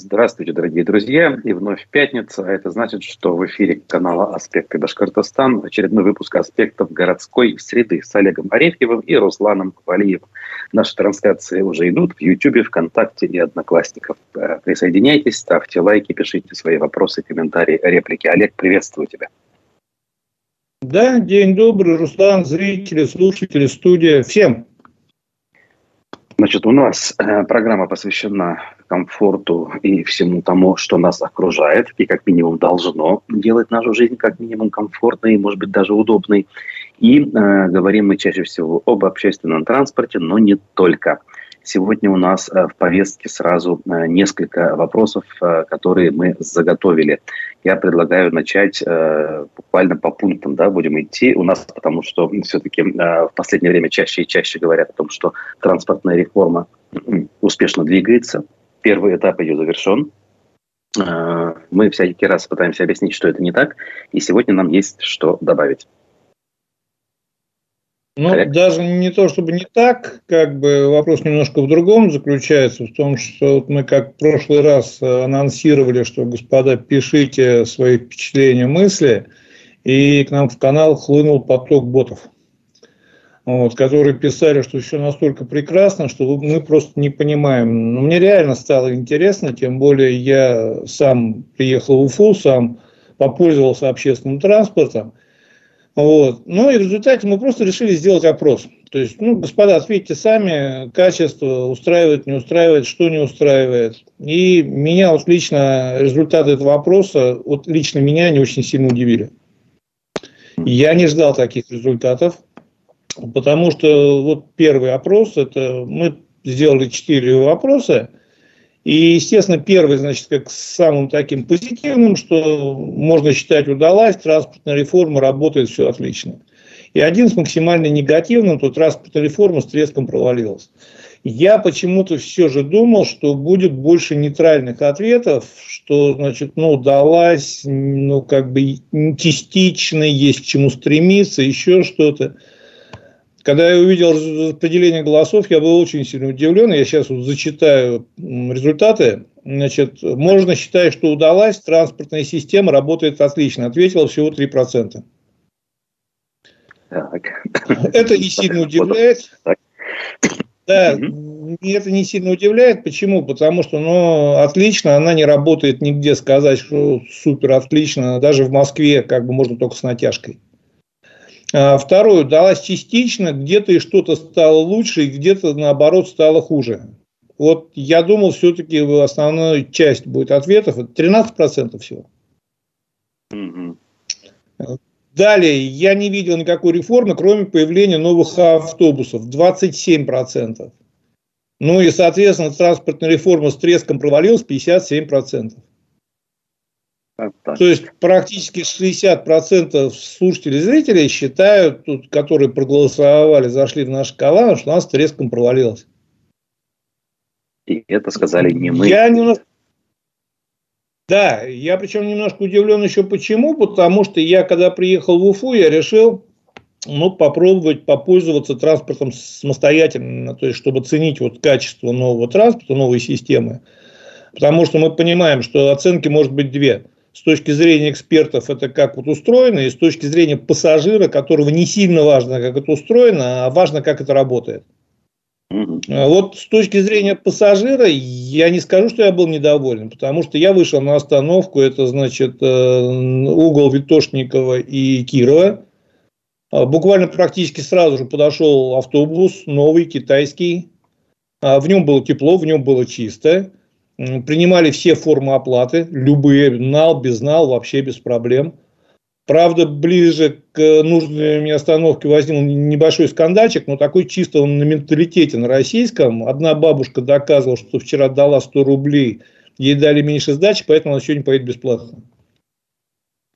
Здравствуйте, дорогие друзья. И вновь пятница. А это значит, что в эфире канала «Аспекты Башкортостан» очередной выпуск «Аспектов городской среды» с Олегом Арефьевым и Русланом Валиевым. Наши трансляции уже идут в YouTube, ВКонтакте и Одноклассников. Э, присоединяйтесь, ставьте лайки, пишите свои вопросы, комментарии, реплики. Олег, приветствую тебя. Да, день добрый, Руслан, зрители, слушатели, студия. Всем Значит, у нас э, программа посвящена комфорту и всему тому, что нас окружает, и как минимум должно делать нашу жизнь как минимум комфортной, может быть, даже удобной. И э, говорим мы чаще всего об общественном транспорте, но не только. Сегодня у нас э, в повестке сразу э, несколько вопросов, э, которые мы заготовили. Я предлагаю начать буквально по пунктам, да, будем идти у нас, потому что все-таки в последнее время чаще и чаще говорят о том, что транспортная реформа успешно двигается. Первый этап ее завершен. Мы всякий раз пытаемся объяснить, что это не так, и сегодня нам есть что добавить. Ну, Correct. даже не то, чтобы не так, как бы вопрос немножко в другом заключается, в том, что вот мы как в прошлый раз анонсировали, что, господа, пишите свои впечатления, мысли, и к нам в канал хлынул поток ботов, вот, которые писали, что все настолько прекрасно, что мы просто не понимаем. Но мне реально стало интересно, тем более я сам приехал в Уфу, сам попользовался общественным транспортом, вот. Ну и в результате мы просто решили сделать опрос. То есть, ну, господа, ответьте сами, качество устраивает, не устраивает, что не устраивает. И меня вот лично результаты этого опроса, вот лично меня не очень сильно удивили. Я не ждал таких результатов, потому что вот первый опрос, это мы сделали четыре вопроса, и, естественно, первый, значит, как самым таким позитивным, что можно считать удалась, транспортная реформа работает, все отлично. И один с максимально негативным, то транспортная реформа с треском провалилась. Я почему-то все же думал, что будет больше нейтральных ответов, что, значит, ну, удалась, ну, как бы частично, есть чему стремиться, еще что-то. Когда я увидел распределение голосов, я был очень сильно удивлен. Я сейчас вот зачитаю результаты. Значит, можно считать, что удалась, транспортная система работает отлично. Ответило всего 3%. Так. Это не сильно удивляет. Да, это не сильно удивляет. Почему? Потому что, ну, отлично, она не работает нигде сказать, что супер отлично. Даже в Москве как бы можно только с натяжкой. А второе, далась частично, где-то и что-то стало лучше, и где-то наоборот стало хуже. Вот я думал, все-таки основная часть будет ответов, это 13% всего. Далее, я не видел никакой реформы, кроме появления новых автобусов, 27%. Ну и, соответственно, транспортная реформа с треском провалилась, 57%. То есть практически 60% слушателей и зрителей считают, тут, которые проголосовали, зашли в наш канал, что у нас треском провалилось. И это сказали не мы. Я немножко... Да, я причем немножко удивлен еще почему, потому что я, когда приехал в Уфу, я решил ну, попробовать попользоваться транспортом самостоятельно, то есть, чтобы ценить вот качество нового транспорта, новой системы. Потому что мы понимаем, что оценки может быть две – с точки зрения экспертов это как вот устроено, и с точки зрения пассажира, которого не сильно важно, как это устроено, а важно, как это работает. Вот с точки зрения пассажира я не скажу, что я был недоволен, потому что я вышел на остановку, это значит э, угол Витошникова и Кирова. А буквально практически сразу же подошел автобус, новый, китайский. А в нем было тепло, в нем было чисто принимали все формы оплаты, любые, нал, без нал, вообще без проблем. Правда, ближе к нужной мне остановке возник небольшой скандальчик, но такой чисто он на менталитете на российском. Одна бабушка доказывала, что вчера дала 100 рублей, ей дали меньше сдачи, поэтому она сегодня поедет бесплатно.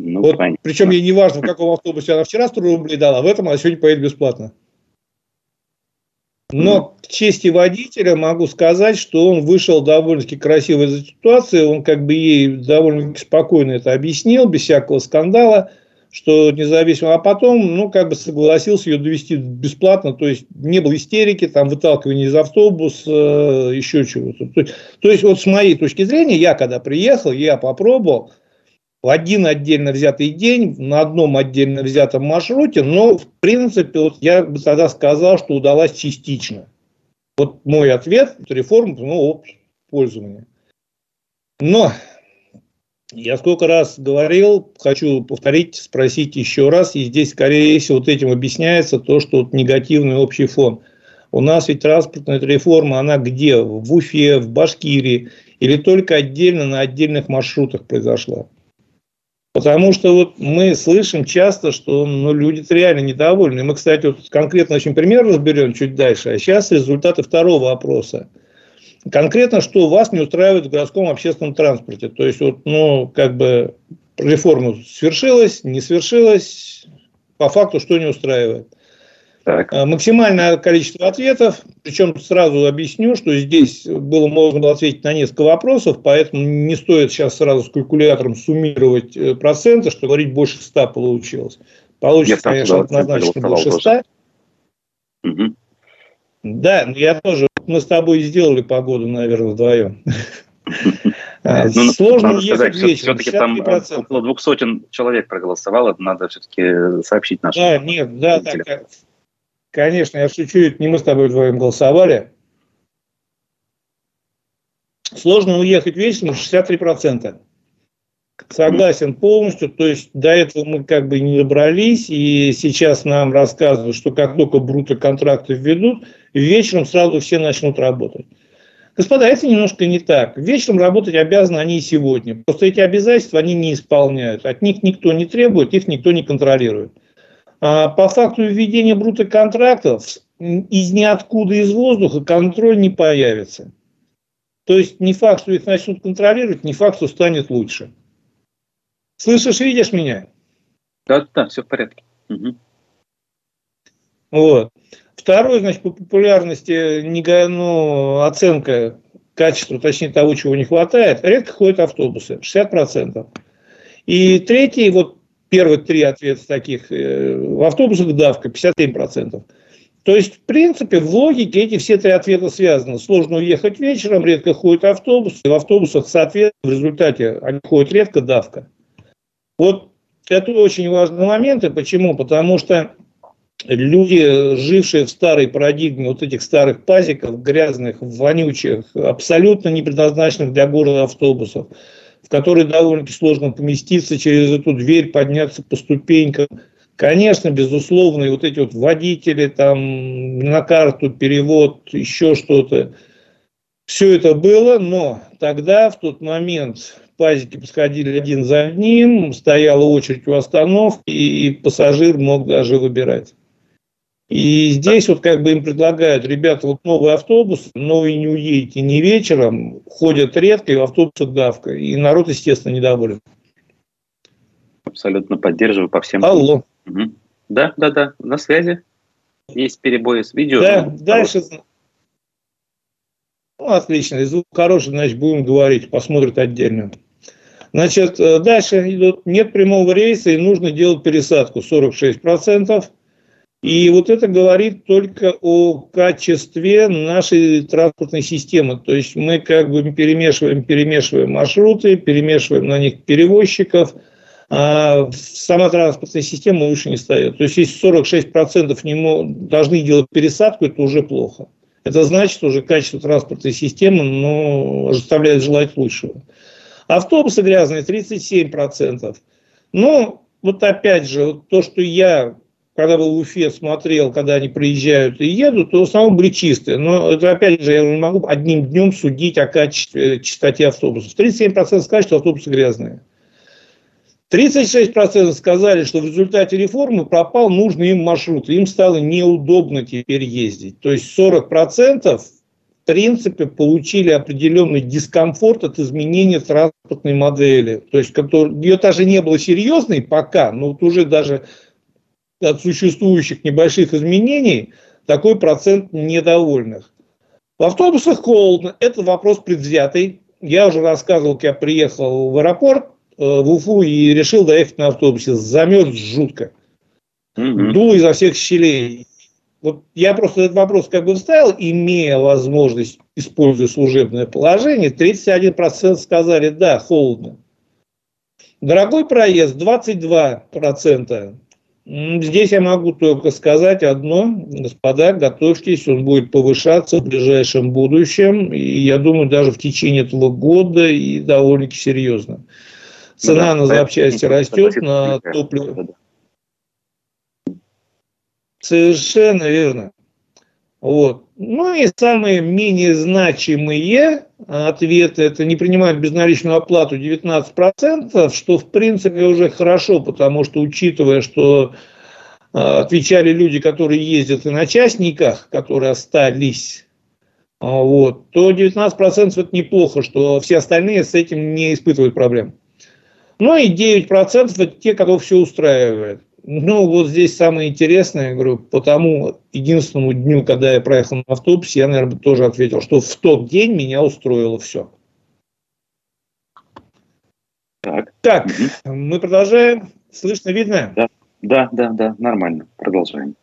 Ну, вот, причем ей не важно, в каком автобусе она вчера 100 рублей дала, в этом она сегодня поедет бесплатно. Но к чести водителя могу сказать, что он вышел довольно-таки красиво из этой ситуации. Он как бы ей довольно спокойно это объяснил, без всякого скандала. что независимо, а потом, ну, как бы согласился ее довести бесплатно, то есть не было истерики, там, выталкивания из автобуса, еще чего-то. То, то есть, вот с моей точки зрения, я когда приехал, я попробовал, в один отдельно взятый день, на одном отдельно взятом маршруте, но, в принципе, вот я бы тогда сказал, что удалось частично. Вот мой ответ, реформа, ну, опыт пользования. Но я сколько раз говорил, хочу повторить, спросить еще раз, и здесь, скорее всего, вот этим объясняется то, что вот негативный общий фон. У нас ведь транспортная реформа, она где? В Уфе, в Башкирии, или только отдельно на отдельных маршрутах произошла? Потому что вот мы слышим часто, что ну, люди реально недовольны. Мы, кстати, вот конкретно очень пример разберем чуть дальше. А сейчас результаты второго опроса – конкретно, что вас не устраивает в городском общественном транспорте. То есть, вот, ну, как бы реформа свершилась, не свершилась, по факту что не устраивает. Так. А, максимальное количество ответов, причем сразу объясню, что здесь было можно было ответить на несколько вопросов, поэтому не стоит сейчас сразу с калькулятором суммировать э, проценты, что говорить больше 100 получилось. Получится, Нет, конечно, однозначно больше 100. Угу. Да, я тоже мы с тобой сделали погоду, наверное, вдвоем. А, ну, Сложно ехать вечером. Все-таки там около двух сотен человек проголосовало, надо все-таки сообщить нашим. Да, нет, да, да, конечно, я шучу, это не мы с тобой вдвоем голосовали. Сложно уехать вечером 63%. Согласен полностью. То есть до этого мы как бы не добрались, и сейчас нам рассказывают, что как только бруто контракты введут, вечером сразу все начнут работать. Господа, это немножко не так. Вечером работать обязаны они и сегодня. Просто эти обязательства они не исполняют. От них никто не требует, их никто не контролирует. А по факту введения бруто контрактов из ниоткуда, из воздуха контроль не появится. То есть не факт, что их начнут контролировать, не факт, что станет лучше. Слышишь, видишь меня? Да, да, все в порядке. Угу. Вот. Второе, значит, по популярности ну, оценка качества, точнее того, чего не хватает, редко ходят автобусы, 60%. И третий, вот первые три ответа таких, э, в автобусах давка 57%. То есть, в принципе, в логике эти все три ответа связаны. Сложно уехать вечером, редко ходит автобус, и в автобусах, соответственно, в результате они ходят редко, давка. Вот это очень важный момент. И почему? Потому что люди, жившие в старой парадигме вот этих старых пазиков, грязных, вонючих, абсолютно не предназначенных для города автобусов, в которые довольно сложно поместиться через эту дверь, подняться по ступенькам. Конечно, безусловно, и вот эти вот водители, там, на карту, перевод, еще что-то, все это было, но тогда, в тот момент, пазики подходили один за одним, стояла очередь у остановки, и пассажир мог даже выбирать. И здесь вот как бы им предлагают, ребята, вот новый автобус, но вы не уедете ни вечером, ходят редко, и в автобусах давка. И народ, естественно, недоволен. Абсолютно поддерживаю по всем. Алло. Угу. Да, да, да, на связи. Есть перебои с видео. Да, дальше. Ну, отлично, звук хороший, значит, будем говорить, посмотрят отдельно. Значит, э, дальше идут, нет прямого рейса и нужно делать пересадку 46%. И вот это говорит только о качестве нашей транспортной системы. То есть мы как бы перемешиваем, перемешиваем маршруты, перемешиваем на них перевозчиков, а сама транспортная система лучше не стоит. То есть если 46% не должны делать пересадку, это уже плохо. Это значит, уже качество транспортной системы ну, заставляет желать лучшего. Автобусы грязные 37%. Ну, вот опять же, вот то, что я, когда был в Уфе, смотрел, когда они приезжают и едут, то в основном были чистые. Но это, опять же, я не могу одним днем судить о качестве, чистоте автобусов. 37% сказать, что автобусы грязные. 36% сказали, что в результате реформы пропал нужный им маршрут. Им стало неудобно теперь ездить. То есть 40% в принципе, получили определенный дискомфорт от изменения транспортной модели. То есть, ее даже не было серьезной пока, но вот уже даже от существующих небольших изменений такой процент недовольных. В автобусах холодно. Это вопрос предвзятый. Я уже рассказывал, как я приехал в аэропорт. в Уфу и решил доехать на автобусе. Замерз жутко. Угу. Дул изо всех щелей. Вот я просто этот вопрос как бы вставил, имея возможность, используя служебное положение, 31% сказали, да, холодно. Дорогой проезд 22%. Здесь я могу только сказать одно, господа, готовьтесь, он будет повышаться в ближайшем будущем, и я думаю, даже в течение этого года и довольно-таки серьезно. Цена да, на запчасти растет, на топливо. Совершенно верно. Вот. Ну и самые менее значимые ответы – это не принимать безналичную оплату 19%, что в принципе уже хорошо, потому что учитывая, что а, отвечали люди, которые ездят и на частниках, которые остались, а, вот, то 19% это неплохо, что все остальные с этим не испытывают проблем. Ну и 9% это те, кого все устраивает. Ну, вот здесь самое интересное, я говорю, по тому единственному дню, когда я проехал на автобусе, я, наверное, тоже ответил, что в тот день меня устроило все. Так, так угу. мы продолжаем. Слышно, видно? Да, да, да, да, нормально. Продолжаем.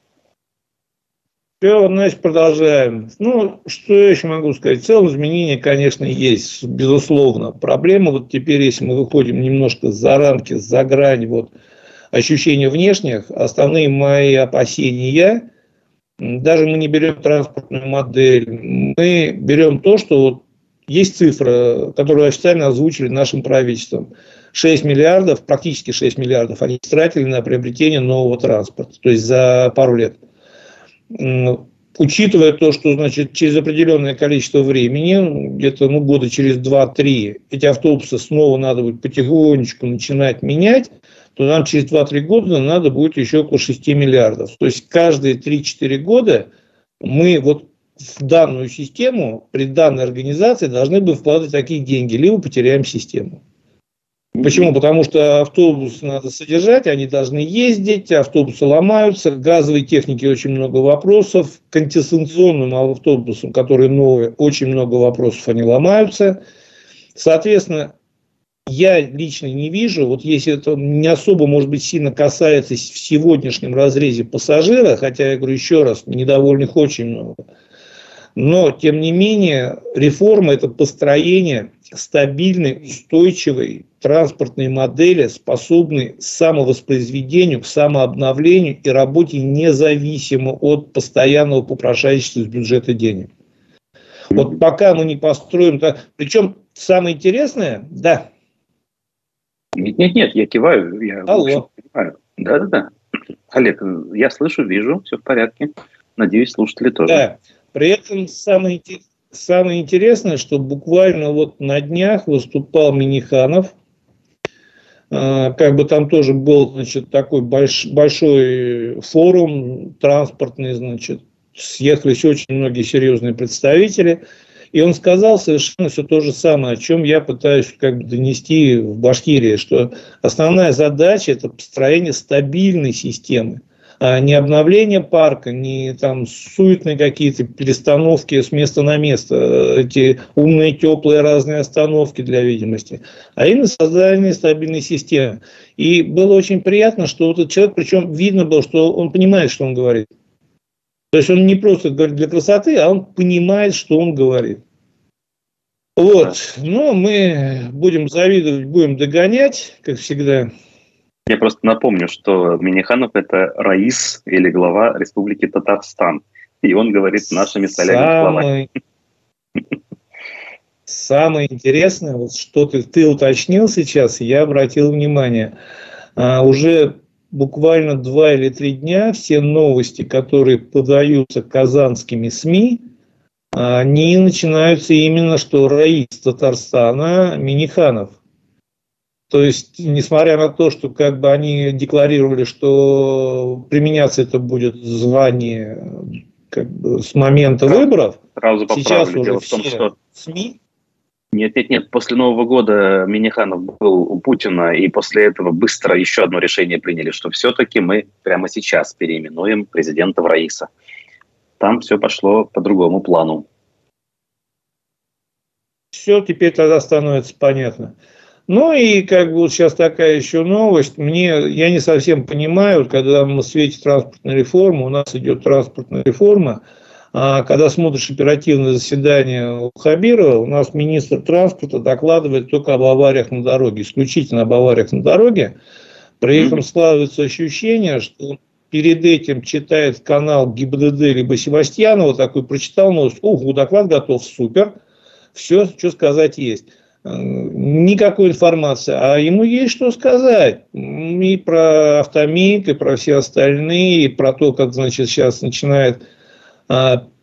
Все, значит, продолжаем. Ну, что я еще могу сказать? В целом изменения, конечно, есть, безусловно. Проблема вот теперь, если мы выходим немножко за рамки, за грань вот ощущения внешних, основные мои опасения, даже мы не берем транспортную модель, мы берем то, что вот есть цифра, которую официально озвучили нашим правительством. 6 миллиардов, практически 6 миллиардов они тратили на приобретение нового транспорта, то есть за пару лет. Учитывая то, что значит, через определенное количество времени, где-то ну, года через 2-3, эти автобусы снова надо будет потихонечку начинать менять, то нам через 2-3 года надо будет еще около 6 миллиардов. То есть каждые 3-4 года мы вот в данную систему при данной организации должны бы вкладывать такие деньги, либо потеряем систему. Почему? Потому что автобус надо содержать, они должны ездить, автобусы ломаются, газовой техники очень много вопросов, к антисанкционным автобусам, которые новые, очень много вопросов, они ломаются. Соответственно, я лично не вижу, вот если это не особо, может быть, сильно касается в сегодняшнем разрезе пассажира, хотя, я говорю еще раз, недовольных очень много, но, тем не менее, реформа – это построение стабильной, устойчивой транспортной модели, способной к самовоспроизведению, к самообновлению и работе независимо от постоянного попрошайничества из бюджета денег. Вот пока мы не построим... Причем самое интересное, да, нет, нет, нет, я киваю, я Алло. понимаю. Да, да, да. Олег, я слышу, вижу, все в порядке. Надеюсь, слушатели тоже. Да. При этом самое, самое интересное, что буквально вот на днях выступал Миниханов, а, как бы там тоже был, значит, такой больш, большой форум транспортный, значит, съехались очень многие серьезные представители – и он сказал совершенно все то же самое, о чем я пытаюсь как бы донести в Башкирии, что основная задача – это построение стабильной системы, а не обновление парка, не там суетные какие-то перестановки с места на место, эти умные, теплые разные остановки для видимости, а именно создание стабильной системы. И было очень приятно, что вот этот человек, причем видно было, что он понимает, что он говорит. То есть он не просто говорит для красоты, а он понимает, что он говорит. Вот. Ну, мы будем завидовать, будем догонять, как всегда. Я просто напомню, что Миниханов – это Раис или глава Республики Татарстан. И он говорит нашими солями словами. Самое интересное, вот что ты, ты уточнил сейчас, я обратил внимание. А, уже буквально два или три дня все новости, которые подаются казанскими СМИ, они начинаются именно, что Раис Татарстана Миниханов. То есть, несмотря на то, что как бы они декларировали, что применяться это будет звание как бы с момента выборов, Сразу сейчас уже Дело все том, что... СМИ нет, нет, нет. После Нового года Миниханов был у Путина, и после этого быстро еще одно решение приняли, что все-таки мы прямо сейчас переименуем президента в Раиса. Там все пошло по другому плану. Все теперь тогда становится понятно. Ну и как бы вот сейчас такая еще новость. Мне, я не совсем понимаю, когда мы в свете транспортной реформы, у нас идет транспортная реформа, когда смотришь оперативное заседание у Хабирова, у нас министр транспорта докладывает только об авариях на дороге, исключительно об авариях на дороге. При этом складывается ощущение, что перед этим читает канал ГИБДД либо Севастьянова, такой прочитал новость, угу, доклад готов, супер, все, что сказать есть. Никакой информации, а ему есть что сказать. И про автомик, и про все остальные, и про то, как, значит, сейчас начинает а,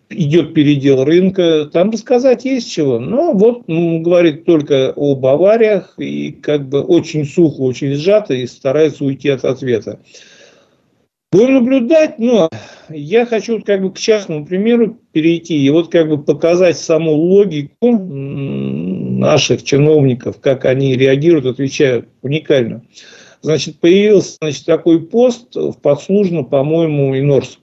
идет передел рынка, там рассказать есть чего. Но вот ну, говорит только об авариях и как бы очень сухо, очень сжато и старается уйти от ответа. Будем наблюдать, но я хочу как бы к частному примеру перейти и вот как бы показать саму логику наших чиновников, как они реагируют, отвечают уникально. Значит, появился значит, такой пост в подслужно, по-моему, Инорс.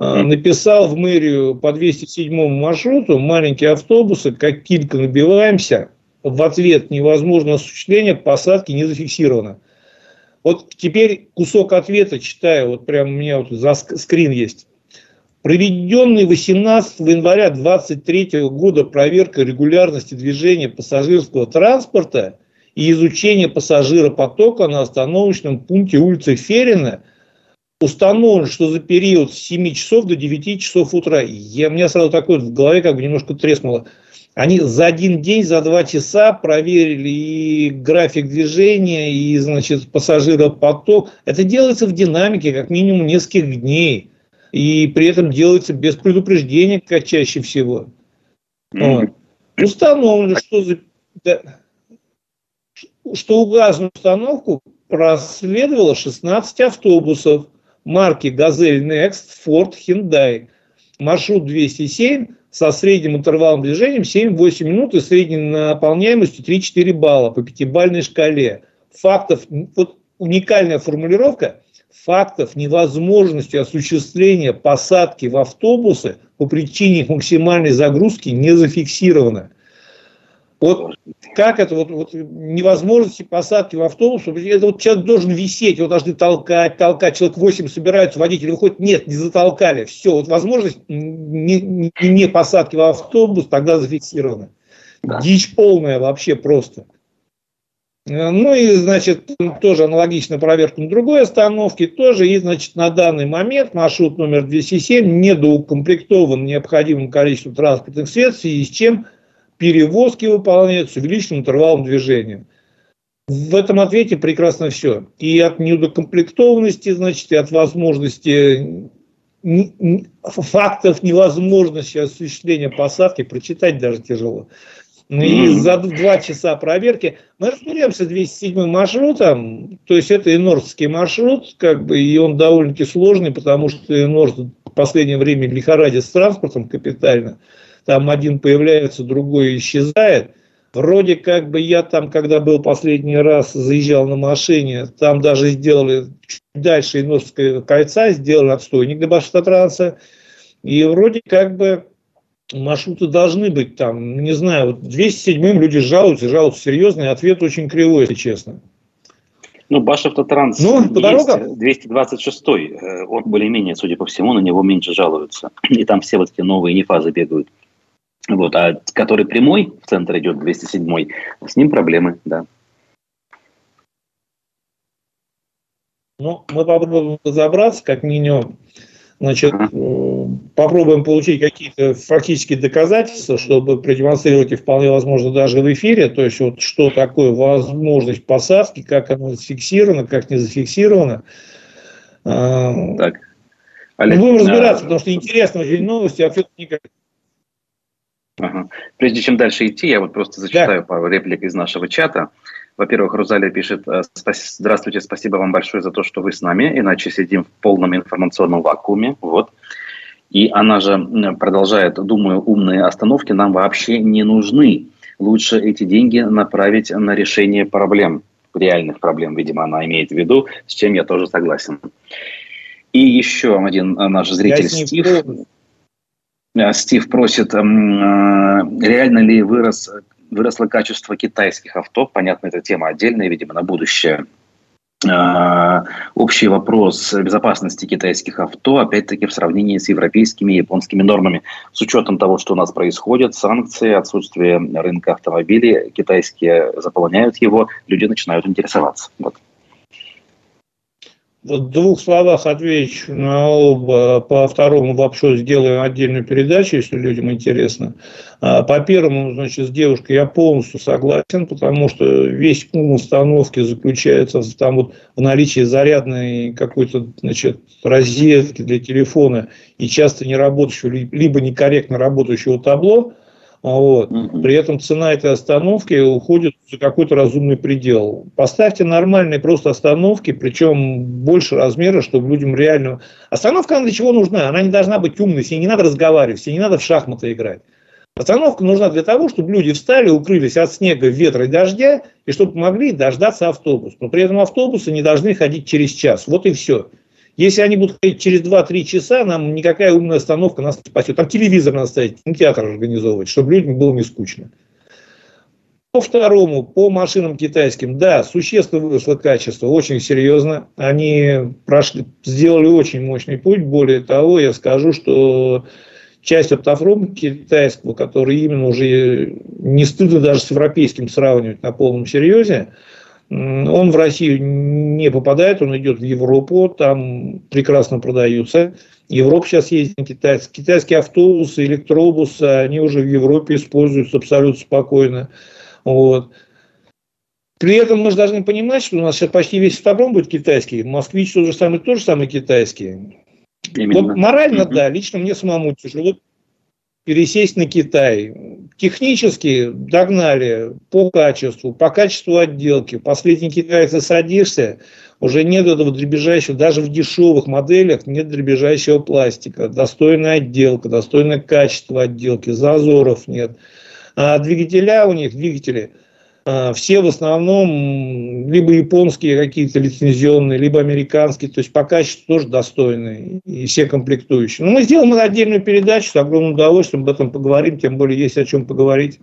А, написал в мэрию по 207 маршруту маленькие автобусы, как килька набиваемся, в ответ невозможно осуществление посадки не зафиксировано. Вот теперь кусок ответа читаю, вот прям у меня вот за скрин есть. Проведенный 18 января 2023 года проверка регулярности движения пассажирского транспорта и изучение пассажиропотока на остановочном пункте улицы Ферина установлено, что за период с 7 часов до 9 часов утра, я, у меня сразу такое в голове как бы немножко треснуло, они за один день, за два часа проверили и график движения, и, значит, пассажиропоток. Это делается в динамике как минимум нескольких дней. И при этом делается без предупреждения, как чаще всего. Mm-hmm. Вот. Установлено, что, за, да, что указанную установку проследовало 16 автобусов – марки «Газель Next», «Форд», «Хендай». Маршрут 207 со средним интервалом движения 7-8 минут и средней наполняемостью 3-4 балла по пятибалльной шкале. Фактов, вот уникальная формулировка, фактов невозможности осуществления посадки в автобусы по причине максимальной загрузки не зафиксировано. Вот как это вот, вот невозможности посадки в автобус, это вот человек должен висеть, его должны толкать, толкать, человек 8 собираются, водитель выходит, нет, не затолкали, все, вот возможность не, не, не посадки в автобус тогда зафиксирована. Да. Дичь полная вообще просто. Ну и, значит, тоже аналогично проверку на другой остановке, тоже и, значит, на данный момент маршрут номер 207 недоукомплектован необходимым количеством транспортных средств, и с чем – перевозки выполняют с увеличенным интервалом движения. В этом ответе прекрасно все. И от недокомплектованности, значит, и от возможности фактов невозможности осуществления посадки прочитать даже тяжело. Ну и за два часа проверки мы разберемся 207 маршрутом, то есть это инорский маршрут, как бы, и он довольно-таки сложный, потому что Инорс в последнее время лихорадит с транспортом капитально там один появляется, другой исчезает. Вроде как бы я там, когда был последний раз, заезжал на машине, там даже сделали чуть дальше Иносского кольца, сделали отстойник до Баштатранса. И вроде как бы маршруты должны быть там, не знаю, вот 207-м люди жалуются, жалуются серьезно, и ответ очень кривой, если честно. Ну, Башавтотранс ну, по дорогам? 226 э, он более-менее, судя по всему, на него меньше жалуются. И там все вот эти новые нефазы бегают. Вот, а который прямой в центр идет, 207 с ним проблемы, да. Ну, мы попробуем разобраться, как минимум. Значит, ага. попробуем получить какие-то фактические доказательства, чтобы продемонстрировать и вполне возможно даже в эфире, то есть вот что такое возможность посадки, как она зафиксирована, как не зафиксирована. А, так. Олег, будем разбираться, а... потому что интересно очень новости, а никак. Ага. Прежде чем дальше идти, я вот просто зачитаю да. пару реплик из нашего чата. Во-первых, Розалия пишет, «Э, здравствуйте, спасибо вам большое за то, что вы с нами, иначе сидим в полном информационном вакууме. Вот. И она же продолжает, думаю, умные остановки нам вообще не нужны. Лучше эти деньги направить на решение проблем, реальных проблем, видимо, она имеет в виду, с чем я тоже согласен. И еще один наш зритель Стив. Э, Стив просит, эм, э, реально ли вырос выросло качество китайских авто. Понятно, эта тема отдельная, видимо, на будущее. А, общий вопрос безопасности китайских авто, опять-таки в сравнении с европейскими и японскими нормами. С учетом того, что у нас происходит, санкции, отсутствие рынка автомобилей, китайские заполняют его, люди начинают интересоваться. Вот. В двух словах отвечу на оба. По второму вопросу сделаем отдельную передачу, если людям интересно. А по первому, значит, с девушкой я полностью согласен, потому что весь ум установки заключается там вот в наличии зарядной какой-то, значит, розетки для телефона и часто не работающего, либо некорректно работающего табло – вот. Угу. При этом цена этой остановки уходит за какой-то разумный предел. Поставьте нормальные просто остановки, причем больше размера, чтобы людям реально... Остановка она для чего нужна? Она не должна быть умной, с ней не надо разговаривать, с ней не надо в шахматы играть. Остановка нужна для того, чтобы люди встали, укрылись от снега, ветра и дождя, и чтобы могли дождаться автобус. Но при этом автобусы не должны ходить через час. Вот и все. Если они будут ходить через 2-3 часа, нам никакая умная остановка нас не спасет. Там телевизор надо ставить, кинотеатр организовывать, чтобы людям было не скучно. По второму, по машинам китайским, да, существенно выросло качество, очень серьезно. Они прошли, сделали очень мощный путь. Более того, я скажу, что часть автопрома китайского, который именно уже не стыдно даже с европейским сравнивать на полном серьезе, он в Россию не попадает, он идет в Европу, там прекрасно продаются. Европа сейчас ездит на китайские. Китайские автобусы, электробусы, они уже в Европе используются абсолютно спокойно. Вот. При этом мы же должны понимать, что у нас сейчас почти весь автопром будет китайский. Москвич тот же самый, тоже самый китайский. Именно. Вот морально, mm-hmm. да, лично мне самому тяжело пересесть на Китай. Технически догнали по качеству, по качеству отделки. Последний китайцы садишься, уже нет этого дребезжащего, даже в дешевых моделях нет дребезжащего пластика. Достойная отделка, достойное качество отделки, зазоров нет. А двигателя у них, двигатели – все в основном либо японские какие-то лицензионные, либо американские, то есть по качеству тоже достойные, и все комплектующие. Но мы сделаем отдельную передачу, с огромным удовольствием об этом поговорим, тем более есть о чем поговорить.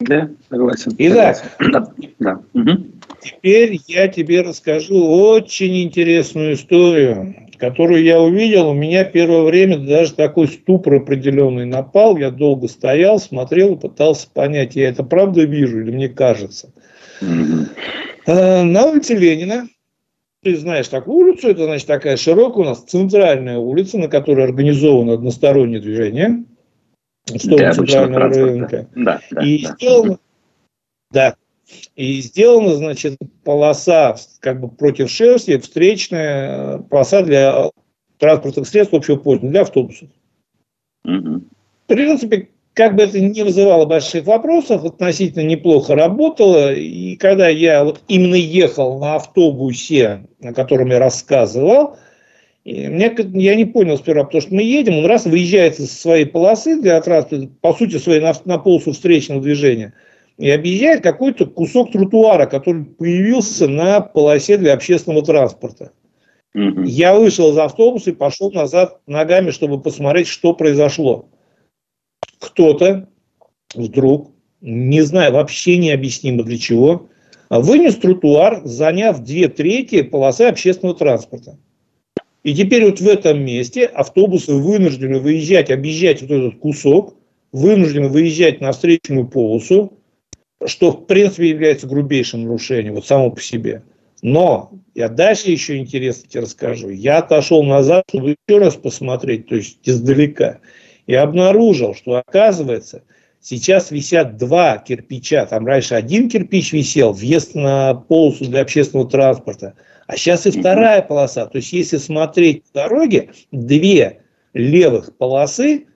Да, согласен. Итак, да, да. Угу. теперь я тебе расскажу очень интересную историю которую я увидел, у меня первое время даже такой ступор определенный напал. Я долго стоял, смотрел и пытался понять, я это правда вижу или мне кажется. Mm-hmm. На улице Ленина, ты знаешь такую улицу, это значит такая широкая у нас центральная улица, на которой организовано одностороннее движение в сторону центрального рынка. Да, да, и да. сделано, да, и сделана, значит, полоса как бы против шерсти, встречная полоса для транспортных средств общего пользования, для автобусов. Угу. В принципе, как бы это не вызывало больших вопросов, относительно неплохо работало. И когда я вот именно ехал на автобусе, на котором я рассказывал, мне, я не понял сперва, потому что мы едем, он раз выезжает со своей полосы для транспорта, по сути своей на, на полосу встречного движения – и объезжает какой-то кусок тротуара, который появился на полосе для общественного транспорта. Угу. Я вышел из автобуса и пошел назад ногами, чтобы посмотреть, что произошло. Кто-то вдруг, не знаю, вообще необъяснимо для чего, вынес тротуар, заняв две трети полосы общественного транспорта. И теперь вот в этом месте автобусы вынуждены выезжать, объезжать вот этот кусок, вынуждены выезжать на встречную полосу, что в принципе является грубейшим нарушением вот само по себе. Но я дальше еще интересно тебе расскажу. Я отошел назад, чтобы еще раз посмотреть, то есть издалека, и обнаружил, что оказывается сейчас висят два кирпича. Там раньше один кирпич висел, въезд на полосу для общественного транспорта, а сейчас и вторая полоса. То есть если смотреть по дороге, две левых полосы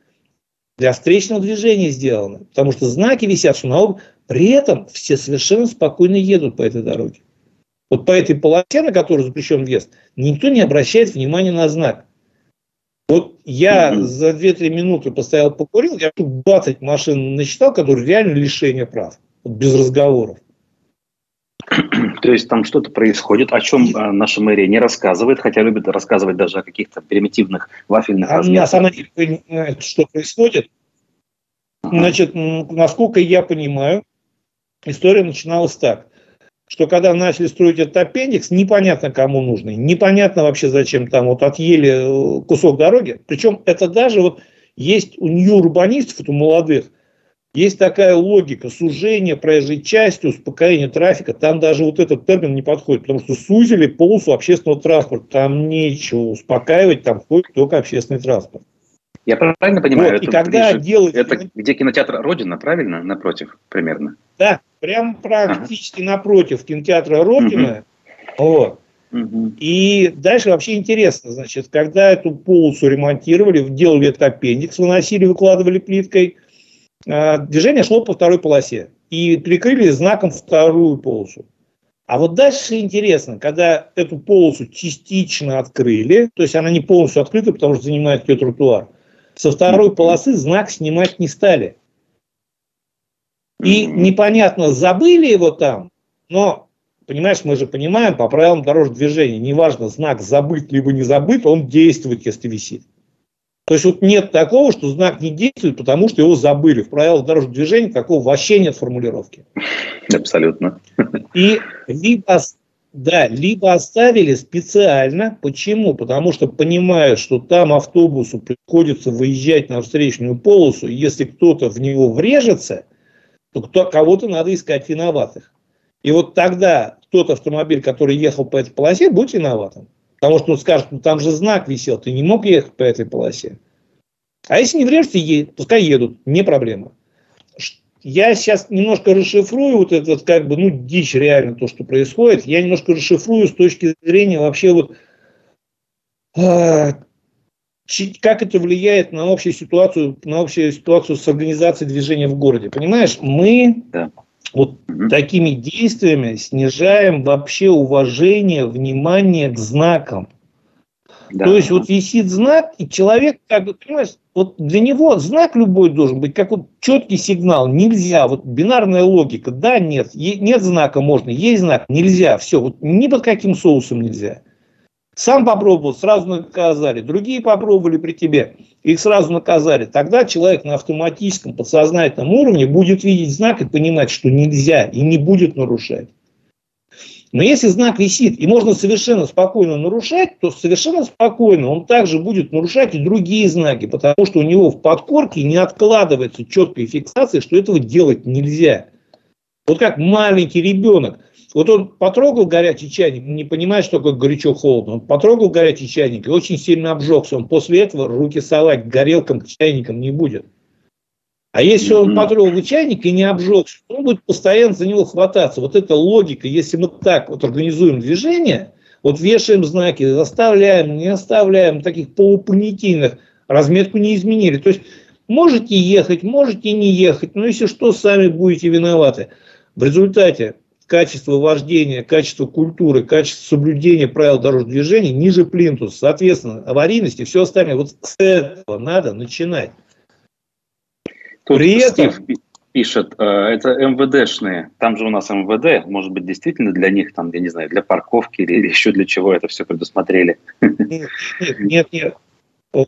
для встречного движения сделаны, потому что знаки висят, что на при этом все совершенно спокойно едут по этой дороге. Вот по этой полосе, на которую запрещен въезд, никто не обращает внимания на знак. Вот я за 2-3 минуты постоял, покурил, я тут 20 машин насчитал, которые реально лишение прав. Вот без разговоров. То есть там что-то происходит, о чем э, наша мэрия не рассказывает, хотя любит рассказывать даже о каких-то примитивных вафельных а размерах. На самом деле, что происходит, Значит, насколько я понимаю, история начиналась так, что когда начали строить этот аппендикс, непонятно кому нужный, непонятно вообще зачем там вот отъели э, кусок дороги. Причем это даже вот есть у нью-урбанистов, у молодых, есть такая логика сужения проезжей части, успокоения трафика. Там даже вот этот термин не подходит, потому что сузили полосу общественного транспорта. Там нечего успокаивать, там ходит только общественный транспорт. Я правильно понимаю, вот, это, и когда делать... это где кинотеатр Родина, правильно? Напротив, примерно. Да, прям практически ага. напротив кинотеатра Родина. Угу. Вот. Угу. И дальше вообще интересно, значит, когда эту полосу ремонтировали, делали этот аппендикс, выносили, выкладывали плиткой, а, движение шло по второй полосе и прикрыли знаком вторую полосу. А вот дальше интересно, когда эту полосу частично открыли, то есть она не полностью открыта, потому что занимает ее тротуар, со второй полосы знак снимать не стали. И непонятно, забыли его там, но, понимаешь, мы же понимаем, по правилам дорожного движения, неважно, знак забыть либо не забыть, он действует, если висит. То есть вот нет такого, что знак не действует, потому что его забыли. В правилах дорожного движения такого вообще нет формулировки. Абсолютно. И либо да, либо оставили специально. Почему? Потому что понимают, что там автобусу приходится выезжать на встречную полосу, если кто-то в него врежется, то кто, кого-то надо искать виноватых. И вот тогда тот автомобиль, который ехал по этой полосе, будет виноватым. Потому что он скажет, ну там же знак висел, ты не мог ехать по этой полосе. А если не врежешься, едет, пускай едут, не проблема. Я сейчас немножко расшифрую вот этот, как бы, ну, дичь реально то, что происходит. Я немножко расшифрую с точки зрения вообще вот, э, как это влияет на общую ситуацию, на общую ситуацию с организацией движения в городе. Понимаешь, мы да. вот угу. такими действиями снижаем вообще уважение, внимание к знакам. Да. То есть вот висит знак, и человек, как бы, понимаешь, вот для него знак любой должен быть, как вот четкий сигнал, нельзя, вот бинарная логика, да, нет, нет знака можно, есть знак, нельзя, все, вот ни под каким соусом нельзя. Сам попробовал, сразу наказали, другие попробовали при тебе, их сразу наказали. Тогда человек на автоматическом, подсознательном уровне будет видеть знак и понимать, что нельзя, и не будет нарушать. Но если знак висит и можно совершенно спокойно нарушать, то совершенно спокойно он также будет нарушать и другие знаки, потому что у него в подкорке не откладывается четкая фиксация, что этого делать нельзя. Вот как маленький ребенок. Вот он потрогал горячий чайник, не понимает, что такое горячо-холодно. Он потрогал горячий чайник и очень сильно обжегся. Он после этого руки совать к горелкам, к чайникам не будет. А если он потрогал чайник и не обжегся, он будет постоянно за него хвататься. Вот эта логика, если мы так вот организуем движение, вот вешаем знаки, заставляем, не оставляем, таких полупонятийных, разметку не изменили. То есть можете ехать, можете не ехать, но если что, сами будете виноваты. В результате качество вождения, качество культуры, качество соблюдения правил дорожного движения ниже плинтуса. Соответственно, аварийность и все остальное. Вот с этого надо начинать. Тут При этом... Стив пишет, э, это МВДшные, там же у нас МВД, может быть, действительно для них, там, я не знаю, для парковки или еще для чего это все предусмотрели? Нет, нет, нет.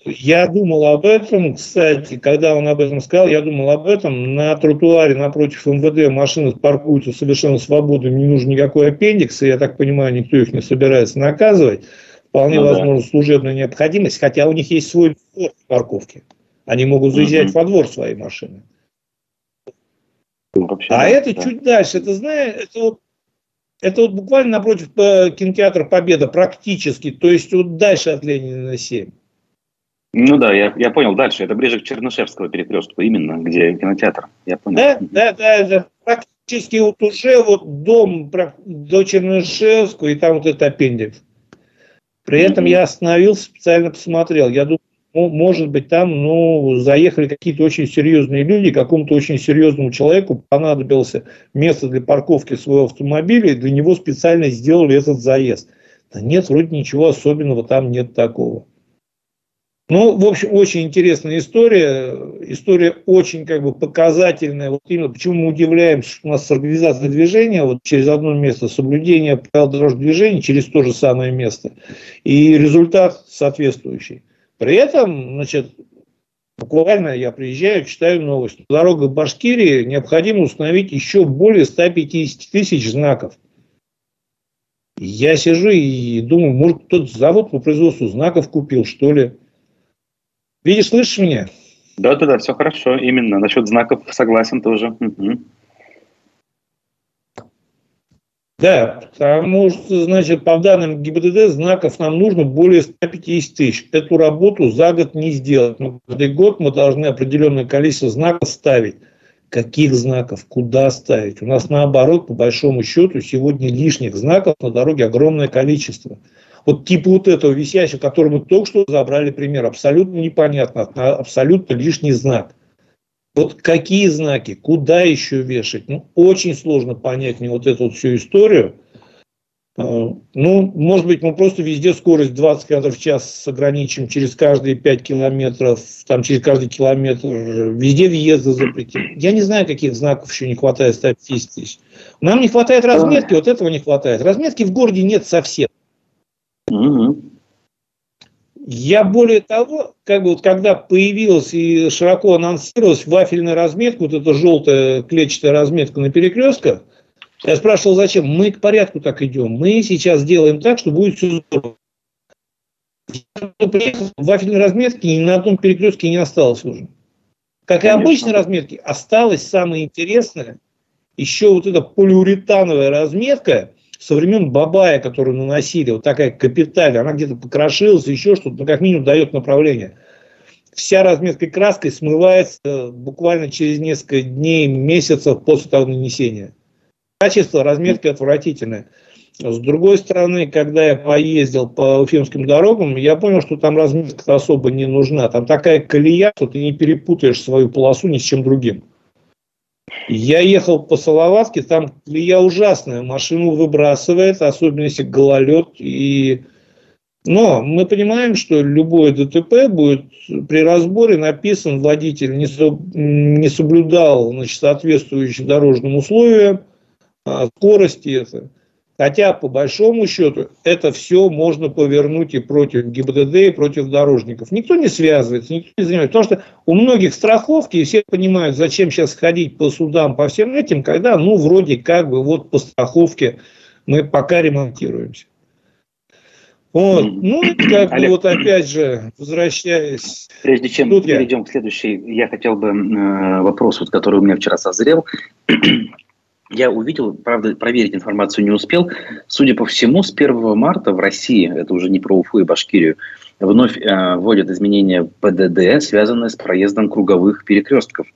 Я думал об этом, кстати, когда он об этом сказал, я думал об этом. На тротуаре напротив МВД машины паркуются совершенно свободно, не нужен никакой аппендикс, и я так понимаю, никто их не собирается наказывать. Вполне ну, возможно, да. служебная необходимость, хотя у них есть свой парковки. Они могут заезжать угу. во двор своей машины. Ну, вообще, а да, это да. чуть дальше. Это, знаешь, это вот, это вот буквально напротив э, кинотеатра Победа практически. То есть вот дальше от Ленина 7. Ну да, я, я понял. Дальше. Это ближе к Чернышевского перекрестку именно, где кинотеатр. Я понял. Да, да, да. Это практически вот уже вот дом до Чернышевского и там вот этот аппендикс. При этом mm-hmm. я остановился, специально посмотрел. Я думаю, может быть, там ну, заехали какие-то очень серьезные люди, какому-то очень серьезному человеку понадобилось место для парковки своего автомобиля, и для него специально сделали этот заезд. Да нет, вроде ничего особенного там нет такого. Ну, в общем, очень интересная история. История очень как бы показательная. Вот именно почему мы удивляемся, что у нас с движения вот через одно место соблюдение правил дорожного движения через то же самое место. И результат соответствующий. При этом, значит, Буквально я приезжаю, читаю новость. На дорогах Башкирии необходимо установить еще более 150 тысяч знаков. Я сижу и думаю, может, кто-то завод по производству знаков купил, что ли. Видишь, слышишь меня? Да, да, да, все хорошо. Именно. Насчет знаков согласен тоже. Угу. Да, потому что, значит, по данным ГИБДД знаков нам нужно более 150 тысяч. Эту работу за год не сделать. Но каждый год мы должны определенное количество знаков ставить. Каких знаков? Куда ставить? У нас наоборот, по большому счету, сегодня лишних знаков на дороге огромное количество. Вот типа вот этого висящего, который мы только что забрали пример, абсолютно непонятно, абсолютно лишний знак. Вот какие знаки, куда еще вешать? Ну, очень сложно понять мне вот эту вот всю историю. А, ну, может быть, мы просто везде скорость 20 км в час ограничим через каждые 5 километров, там через каждый километр, везде въезды запретим. Я не знаю, каких знаков еще не хватает 150 тысяч. Нам не хватает разметки, вот этого не хватает. Разметки в городе нет совсем. Угу. Я более того, как бы вот когда появилась и широко анонсировалась вафельная разметка, вот эта желтая клетчатая разметка на перекрестках, я спрашивал, зачем? Мы к порядку так идем. Мы сейчас делаем так, что будет все здорово. Вафельной разметки ни на одном перекрестке не осталось уже. Как и обычной разметки, осталось самое интересное, еще вот эта полиуретановая разметка – со времен Бабая, которую наносили, вот такая капитальная, она где-то покрошилась, еще что-то, но как минимум дает направление. Вся разметка краской смывается буквально через несколько дней, месяцев после того нанесения. Качество разметки отвратительное. С другой стороны, когда я поездил по уфимским дорогам, я понял, что там разметка особо не нужна. Там такая колея, что ты не перепутаешь свою полосу ни с чем другим. Я ехал по Салаватке, там колея ужасная, машину выбрасывает, особенно если гололед. И... Но мы понимаем, что любое ДТП будет при разборе написан, водитель не, со... не соблюдал значит, соответствующие дорожным условиям, а, скорости это. Хотя, по большому счету, это все можно повернуть и против ГИБДД, и против дорожников. Никто не связывается, никто не занимается. Потому что у многих страховки, и все понимают, зачем сейчас ходить по судам, по всем этим, когда, ну, вроде как бы вот по страховке мы пока ремонтируемся. Вот. Ну, и как Олег, бы вот опять же, возвращаясь... Прежде чем перейдем я. к следующей, я хотел бы э, вопрос, вот, который у меня вчера созрел. Я увидел, правда, проверить информацию не успел. Судя по всему, с 1 марта в России, это уже не про Уфу и Башкирию, вновь э, вводят изменения ПДД, связанные с проездом круговых перекрестков.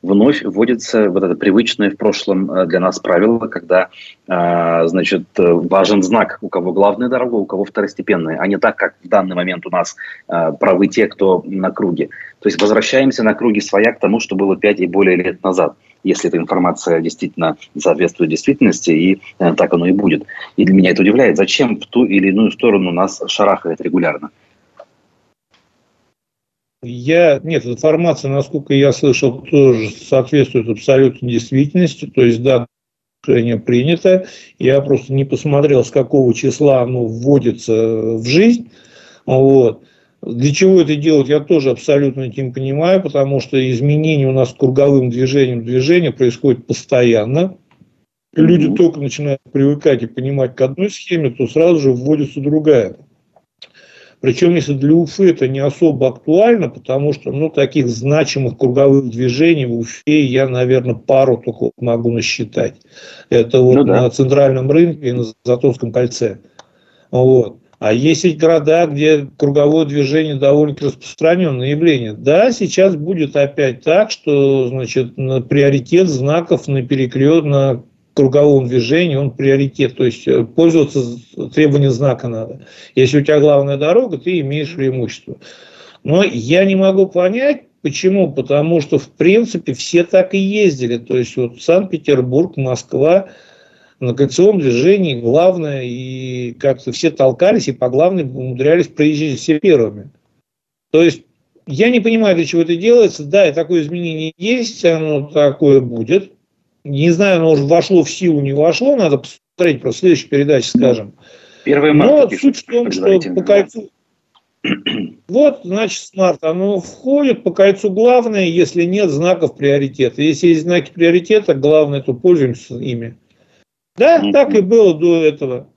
Вновь вводится вот это привычное в прошлом э, для нас правило, когда, э, значит, важен знак, у кого главная дорога, у кого второстепенная, а не так, как в данный момент у нас э, правы те, кто на круге. То есть возвращаемся на круге своя к тому, что было 5 и более лет назад – если эта информация действительно соответствует действительности, и э, так оно и будет. И для меня это удивляет, зачем в ту или иную сторону нас шарахает регулярно. Я, нет, информация, насколько я слышал, тоже соответствует абсолютно действительности. То есть, да, решение принято. Я просто не посмотрел, с какого числа оно вводится в жизнь. Вот. Для чего это делать, я тоже абсолютно не понимаю, потому что изменения у нас круговым движением движения происходят постоянно. Люди только начинают привыкать и понимать к одной схеме, то сразу же вводится другая. Причем, если для Уфы это не особо актуально, потому что ну, таких значимых круговых движений в Уфе я, наверное, пару только могу насчитать. Это вот ну, да. на центральном рынке и на Затонском кольце. Вот. А есть ведь города, где круговое движение довольно-таки распространенное явление. Да, сейчас будет опять так, что значит, на приоритет знаков на перекрест, на круговом движении, он приоритет. То есть э, пользоваться требованием знака надо. Если у тебя главная дорога, ты имеешь преимущество. Но я не могу понять, почему. Потому что, в принципе, все так и ездили. То есть вот Санкт-Петербург, Москва – на кольцевом движении главное, и как-то все толкались, и по главной умудрялись проезжать все первыми. То есть я не понимаю, для чего это делается. Да, и такое изменение есть, оно такое будет. Не знаю, оно уже вошло в силу, не вошло, надо посмотреть, просто в следующей передаче скажем. Первый марта Но пишут, суть в том, что по кольцу, Вот, значит, смарт, оно входит по кольцу главное, если нет знаков приоритета. Если есть знаки приоритета, главное, то пользуемся ими. Да, mm-hmm. так и было до этого.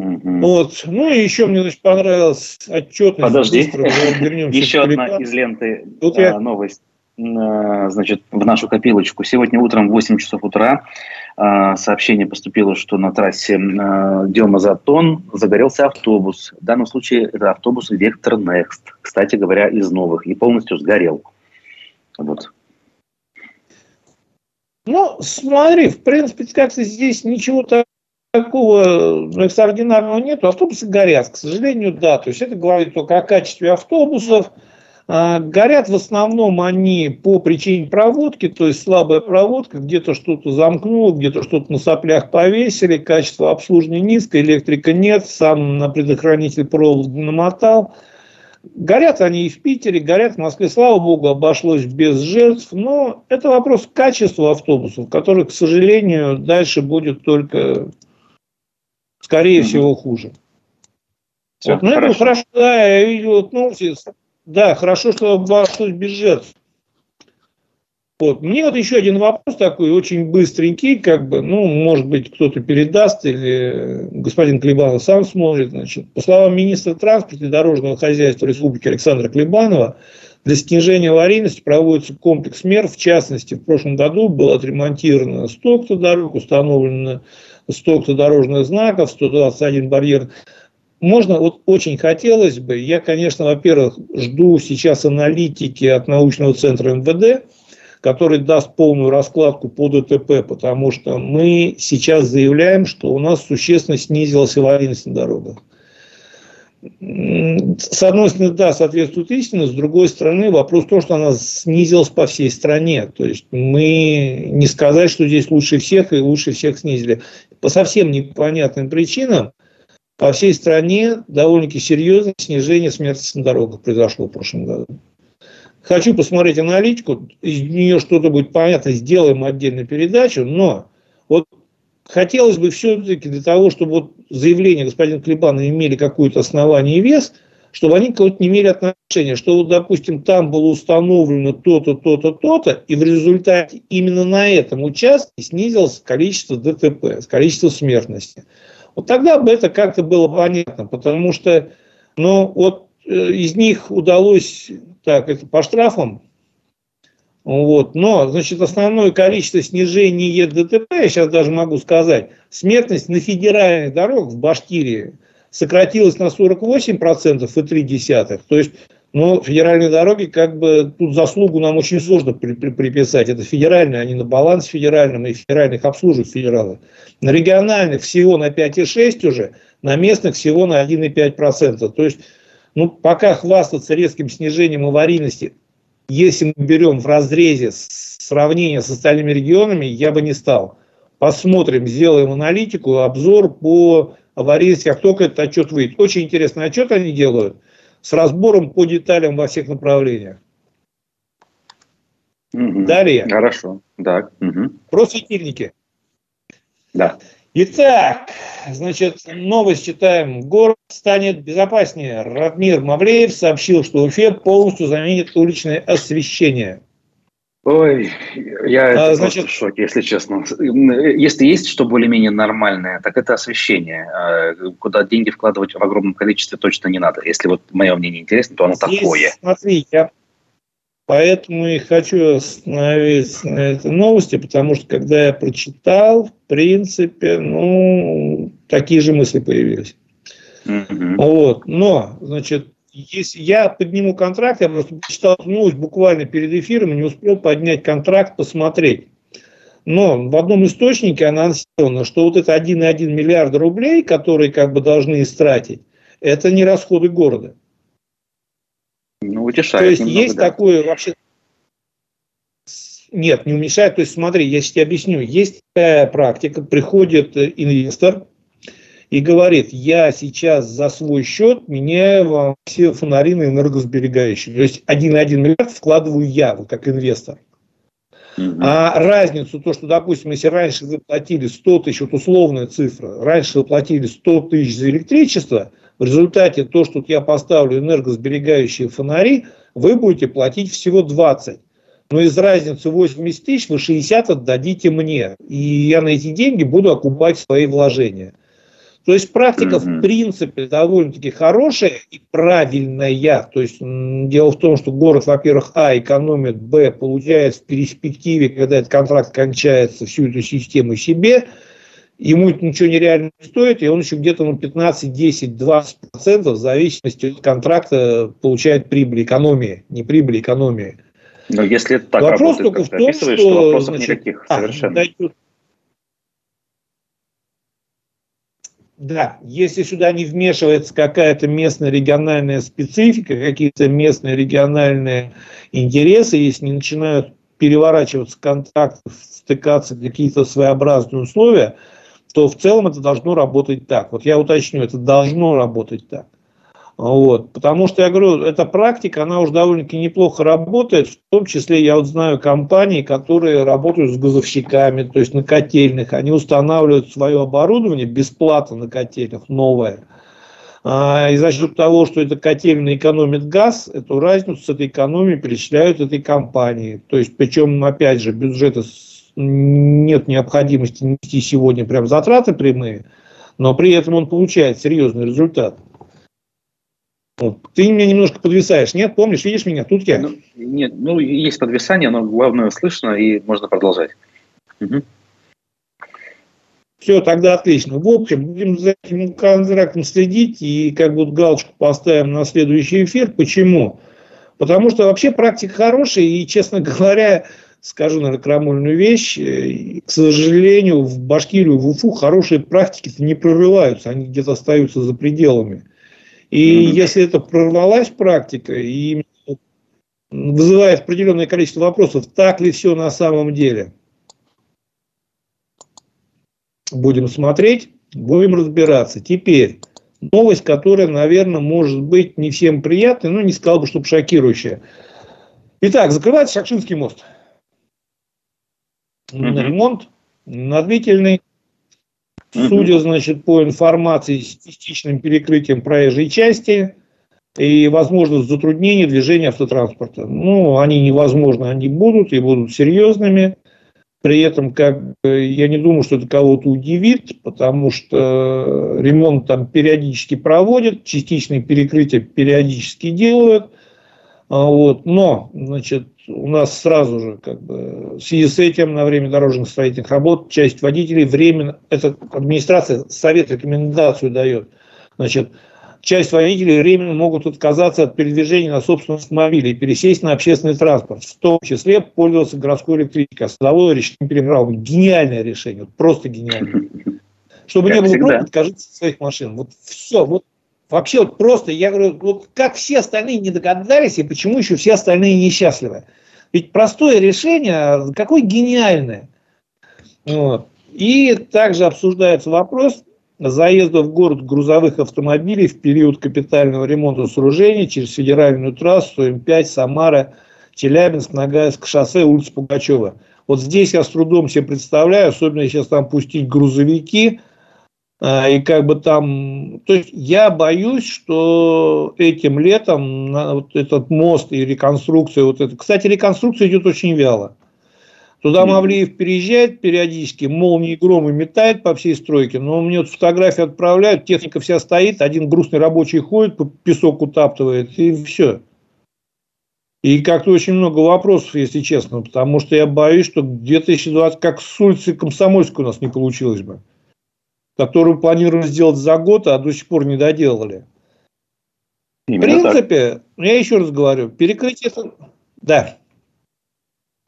Mm-hmm. Вот. Ну и еще мне значит, понравилась отчетность. Подожди, еще одна из ленты Тут я... А, новость а, значит, в нашу копилочку. Сегодня утром в 8 часов утра а, сообщение поступило, что на трассе Дема-Затон загорелся автобус. В данном случае это автобус Вектор Next, кстати говоря, из новых, и полностью сгорел. Вот. Ну, смотри, в принципе, как-то здесь ничего такого экстраординарного нет. Автобусы горят, к сожалению, да. То есть это говорит только о качестве автобусов. А, горят в основном они по причине проводки, то есть слабая проводка, где-то что-то замкнуло, где-то что-то на соплях повесили, качество обслуживания низкое, электрика нет, сам на предохранитель провод намотал – Горят они и в Питере, горят в Москве. Слава богу, обошлось без жертв. Но это вопрос качества автобусов, который, к сожалению, дальше будет только, скорее угу. всего, хуже. Все, вот, ну, хорошо. это хорошо, да, я видел новости. Да, хорошо, что обошлось без жертв. Вот. Мне вот еще один вопрос такой, очень быстренький, как бы, ну, может быть, кто-то передаст, или господин Клебанов сам сможет. Значит, по словам министра транспорта и дорожного хозяйства Республики Александра Клебанова, для снижения аварийности проводится комплекс мер. В частности, в прошлом году было отремонтировано 100 дорог, установлено 100 дорожных знаков, 121 барьер. Можно, вот очень хотелось бы, я, конечно, во-первых, жду сейчас аналитики от научного центра МВД, который даст полную раскладку по ДТП, потому что мы сейчас заявляем, что у нас существенно снизилась аварийность на дорогах. С одной стороны, да, соответствует истине, с другой стороны, вопрос в том, что она снизилась по всей стране. То есть мы не сказать, что здесь лучше всех и лучше всех снизили. По совсем непонятным причинам по всей стране довольно-таки серьезное снижение смертности на дорогах произошло в прошлом году. Хочу посмотреть аналитику, из нее что-то будет понятно, сделаем отдельную передачу, но вот хотелось бы все-таки для того, чтобы вот заявления господина Клебана имели какое-то основание и вес, чтобы они кого-то не имели отношения, что вот, допустим, там было установлено то-то, то-то, то-то, и в результате именно на этом участке снизилось количество ДТП, количество смертности. Вот тогда бы это как-то было понятно, потому что, ну, вот из них удалось так, это по штрафам. Вот. Но, значит, основное количество снижения ДТП, я сейчас даже могу сказать, смертность на федеральных дорогах в Башкирии сократилась на 48% и 3 То есть, ну, федеральные дороги, как бы, тут заслугу нам очень сложно при, при, приписать. Это федеральные, они на баланс федеральном, и федеральных обслуживают федералы. На региональных всего на 5,6 уже, на местных всего на 1,5%. То есть, ну, пока хвастаться резким снижением аварийности, если мы берем в разрезе сравнения с остальными регионами, я бы не стал. Посмотрим, сделаем аналитику, обзор по аварийности, как только этот отчет выйдет. Очень интересный отчет они делают с разбором по деталям во всех направлениях. Угу. Далее. Хорошо. Так. Угу. Про светильники. Да. Итак, значит, новость читаем. Город станет безопаснее. Радмир Мавлеев сообщил, что Уфе полностью заменит уличное освещение. Ой, я а, значит, в шоке, если честно. Если есть что более-менее нормальное, так это освещение. А, куда деньги вкладывать в огромном количестве точно не надо. Если вот мое мнение интересно, то оно Здесь, такое. Смотри, я Поэтому и хочу остановиться на этой новости, потому что когда я прочитал, принципе, ну, такие же мысли появились. Mm-hmm. Вот. Но, значит, если я подниму контракт, я просто почитал новость буквально перед эфиром, не успел поднять контракт, посмотреть. Но в одном источнике анонсировано, что вот это 1,1 миллиарда рублей, которые как бы должны истратить, это не расходы города. Ну, утешает. То есть немного, есть да. такое вообще... Нет, не уменьшает. То есть смотри, я сейчас тебе объясню. Есть такая практика, приходит инвестор и говорит, я сейчас за свой счет меняю вам все фонари на энергосберегающие. То есть 1,1 миллиард вкладываю я, вот как инвестор. А разницу, то, что, допустим, если раньше вы платили 100 тысяч, вот условная цифра, раньше вы платили 100 тысяч за электричество, В результате то, что я поставлю энергосберегающие фонари, вы будете платить всего 20. Но из разницы 80 тысяч вы 60 отдадите мне. И я на эти деньги буду окупать свои вложения. То есть практика mm-hmm. в принципе довольно-таки хорошая и правильная. То есть дело в том, что город, во-первых, а, экономит, б, получает в перспективе, когда этот контракт кончается, всю эту систему себе, ему это ничего нереально не стоит, и он еще где-то на 15, 10, 20 процентов в зависимости от контракта получает прибыль экономии, не прибыль экономии. Но если это так Вопрос работает, только в том, что, что вопросов значит, никаких а, совершенно. Дайте, Да, если сюда не вмешивается какая-то местная региональная специфика, какие-то местные региональные интересы, если не начинают переворачиваться контакты, стыкаться какие-то своеобразные условия, то в целом это должно работать так. Вот я уточню, это должно работать так. Вот. Потому что, я говорю, эта практика, она уже довольно-таки неплохо работает. В том числе я вот знаю компании, которые работают с газовщиками, то есть на котельных. Они устанавливают свое оборудование бесплатно на котельных, новое. А, и за счет того, что эта котельная экономит газ, эту разницу с этой экономией перечисляют этой компании. То есть, причем, опять же, бюджета нет необходимости нести сегодня прям затраты прямые, но при этом он получает серьезный результат. Ты меня немножко подвисаешь, нет? Помнишь, видишь меня? Тут я. Ну, нет, ну, есть подвисание, но главное слышно, и можно продолжать. Угу. Все, тогда отлично. В общем, будем за этим контрактом следить и как бы галочку поставим на следующий эфир. Почему? Потому что вообще практика хорошая, и, честно говоря, скажу, наверное, крамольную вещь, э, к сожалению, в Башкирию, в Уфу хорошие практики-то не прорываются, они где-то остаются за пределами. И mm-hmm. если это прорвалась практика и вызывает определенное количество вопросов, так ли все на самом деле, будем смотреть, будем разбираться. Теперь новость, которая, наверное, может быть не всем приятной, но не сказал бы, чтобы шокирующая. Итак, закрывается Шакшинский мост. Mm-hmm. Ремонт на длительный Судя, значит, по информации с частичным перекрытием проезжей части и возможность затруднения движения автотранспорта. Ну, они невозможны, они будут и будут серьезными. При этом, как я не думаю, что это кого-то удивит, потому что ремонт там периодически проводят, частичные перекрытия периодически делают. А вот. Но, значит, у нас сразу же, как бы, в связи с этим, на время дорожных строительных работ, часть водителей временно, эта администрация совет, рекомендацию дает, значит, часть водителей временно могут отказаться от передвижения на собственном автомобиле и пересесть на общественный транспорт, в том числе пользоваться городской электричкой. А садовое решение переправы. Гениальное решение, просто гениальное. Чтобы как не было пробок, откажитесь от своих машин. Вот все, вот Вообще вот просто, я говорю, вот как все остальные не догадались, и почему еще все остальные несчастливы. Ведь простое решение, какое гениальное. Вот. И также обсуждается вопрос заезда в город грузовых автомобилей в период капитального ремонта сооружений через федеральную трассу М5, Самара, Челябинск, Ногайск, шоссе, улица Пугачева. Вот здесь я с трудом себе представляю, особенно сейчас там пустить грузовики – и как бы там, то есть я боюсь, что этим летом вот этот мост и реконструкция, вот это, кстати, реконструкция идет очень вяло. Туда Мавлиев переезжает периодически, молнии громы метает по всей стройке, но мне вот фотографии отправляют, техника вся стоит, один грустный рабочий ходит, песок утаптывает, и все. И как-то очень много вопросов, если честно, потому что я боюсь, что 2020, как с улицы Комсомольской у нас не получилось бы которую планировали сделать за год, а до сих пор не доделали. Именно в принципе, так. я еще раз говорю, перекрытие... Да.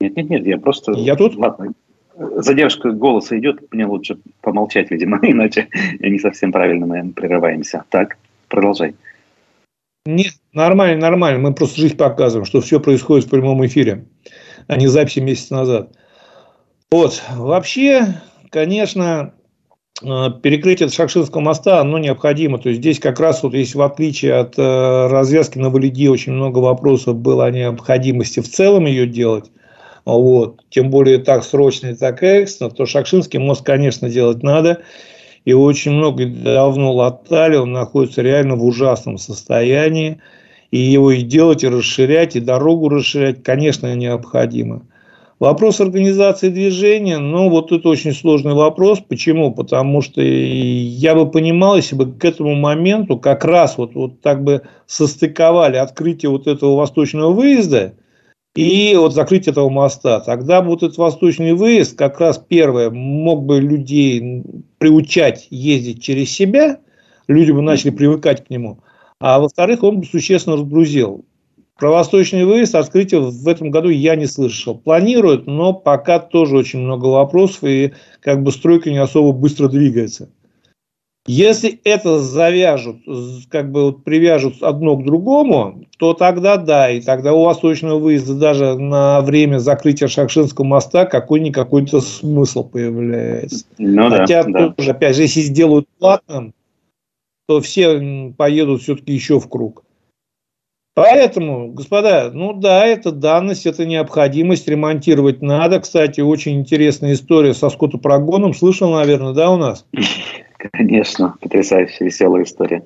Нет, нет, нет, я просто... Я тут? Ладно, задержка голоса идет, мне лучше помолчать, видимо, иначе не совсем правильно, наверное, прерываемся. Так, продолжай. Нет, нормально, нормально. Мы просто жизнь показываем, что все происходит в прямом эфире, а не записи месяц назад. Вот, вообще, конечно, перекрытие Шакшинского моста, оно необходимо. То есть, здесь как раз, вот, если в отличие от э, развязки на Валиде, очень много вопросов было о необходимости в целом ее делать, вот, тем более так срочно и так экстренно, то Шакшинский мост, конечно, делать надо. Его очень много давно латали, он находится реально в ужасном состоянии. И его и делать, и расширять, и дорогу расширять, конечно, необходимо. Вопрос организации движения, ну, вот это очень сложный вопрос. Почему? Потому что я бы понимал, если бы к этому моменту как раз вот, вот так бы состыковали открытие вот этого восточного выезда и вот закрытие этого моста. Тогда бы вот этот восточный выезд как раз первое мог бы людей приучать ездить через себя, люди бы начали привыкать к нему. А во-вторых, он бы существенно разгрузил про восточный выезд открытия в этом году я не слышал. Планируют, но пока тоже очень много вопросов, и как бы стройка не особо быстро двигается. Если это завяжут, как бы вот привяжут одно к другому, то тогда да, и тогда у восточного выезда даже на время закрытия Шахшинского моста какой-никакой-то смысл появляется. Ну, Хотя да, тоже, да. опять же, если сделают платным, то все поедут все-таки еще в круг. Поэтому, господа, ну да, это данность, это необходимость, ремонтировать надо. Кстати, очень интересная история со скотопрогоном. Слышал, наверное, да, у нас? Конечно, потрясающая, веселая история.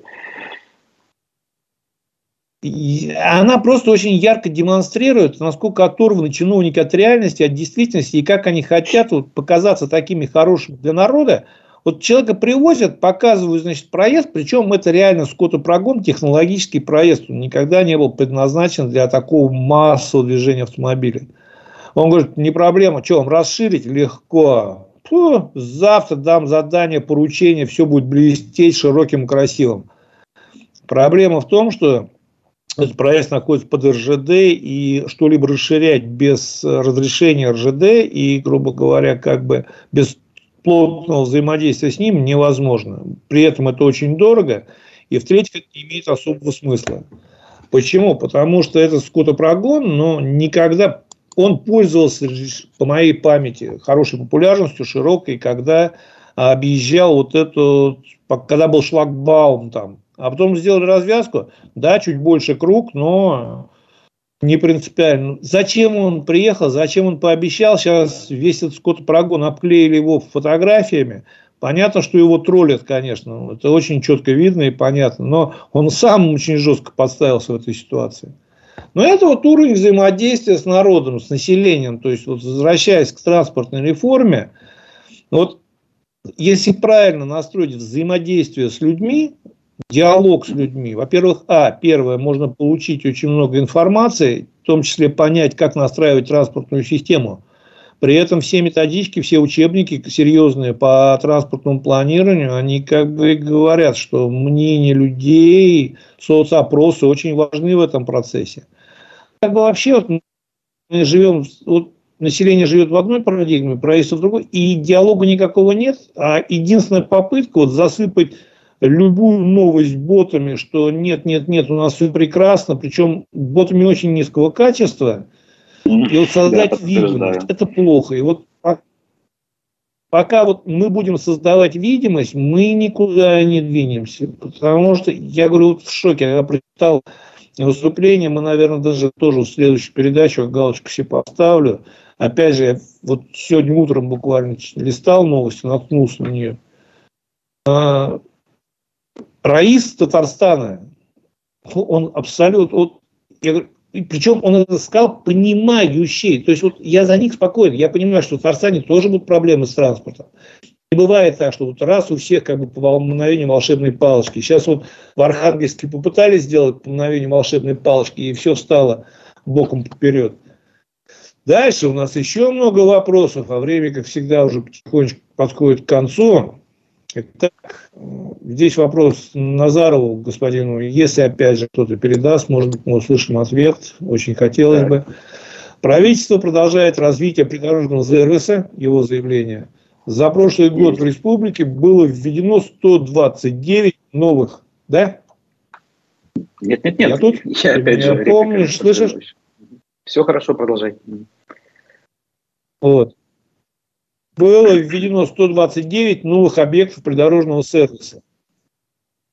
И она просто очень ярко демонстрирует, насколько оторваны чиновники от реальности, от действительности, и как они хотят вот, показаться такими хорошими для народа, вот человека привозят, показывают, значит, проезд, причем это реально скотопрогон, технологический проезд. Он никогда не был предназначен для такого массового движения автомобиля. Он говорит, не проблема, что вам расширить? Легко. Фу, завтра дам задание, поручение, все будет блестеть широким, красивым. Проблема в том, что этот проезд находится под РЖД, и что-либо расширять без разрешения РЖД и, грубо говоря, как бы без плотного взаимодействия с ним невозможно. При этом это очень дорого, и в-третьих, это не имеет особого смысла. Почему? Потому что этот скотопрогон, но никогда он пользовался, по моей памяти, хорошей популярностью, широкой, когда объезжал вот эту, когда был шлагбаум там. А потом сделали развязку, да, чуть больше круг, но не принципиально. Зачем он приехал, зачем он пообещал, сейчас весь этот скотопрогон обклеили его фотографиями. Понятно, что его троллят, конечно, это очень четко видно и понятно, но он сам очень жестко подставился в этой ситуации. Но это вот уровень взаимодействия с народом, с населением. То есть, вот возвращаясь к транспортной реформе, вот если правильно настроить взаимодействие с людьми, диалог с людьми. Во-первых, а, первое, можно получить очень много информации, в том числе понять, как настраивать транспортную систему. При этом все методички, все учебники серьезные по транспортному планированию, они как бы говорят, что мнение людей, соцопросы очень важны в этом процессе. Как бы вообще вот мы живем, вот население живет в одной парадигме, правительство в другой, и диалога никакого нет, а единственная попытка вот засыпать любую новость ботами, что нет, нет, нет, у нас все прекрасно, причем ботами очень низкого качества, и вот создать да, видимость, это плохо. И вот пока вот мы будем создавать видимость, мы никуда не двинемся. Потому что, я говорю, вот в шоке, я прочитал выступление, мы, наверное, даже тоже в следующую передачу галочку себе поставлю. Опять же, я вот сегодня утром буквально листал новости, наткнулся на нее. А, Раис Татарстана, он абсолютно, вот, я говорю, причем он сказал понимающий. То есть вот я за них спокоен. Я понимаю, что в Татарстане тоже будут проблемы с транспортом. Не бывает так, что вот раз у всех как бы по мгновению волшебной палочки. Сейчас вот в Архангельске попытались сделать по мгновению волшебной палочки, и все стало боком вперед. Дальше у нас еще много вопросов, а время, как всегда, уже потихонечку подходит к концу. Итак, здесь вопрос Назарову, господину. Если, опять же, кто-то передаст, может быть, мы услышим ответ. Очень хотелось бы. Правительство продолжает развитие придорожного сервиса, его заявление. За прошлый год в республике было введено 129 новых, да? Нет, нет, нет. Я тут? Я опять же. Помнишь, слышишь? Все хорошо, продолжай. Вот было введено 129 новых объектов придорожного сервиса.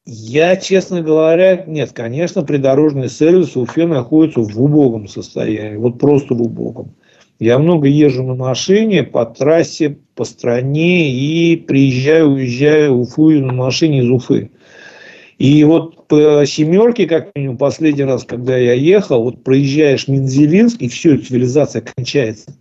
Я, честно говоря, нет, конечно, придорожный сервис в Уфе находится в убогом состоянии, вот просто в убогом. Я много езжу на машине по трассе, по стране и приезжаю, уезжаю в Уфу на машине из Уфы. И вот по семерке, как минимум, последний раз, когда я ехал, вот проезжаешь Минзелинск, и все, цивилизация кончается.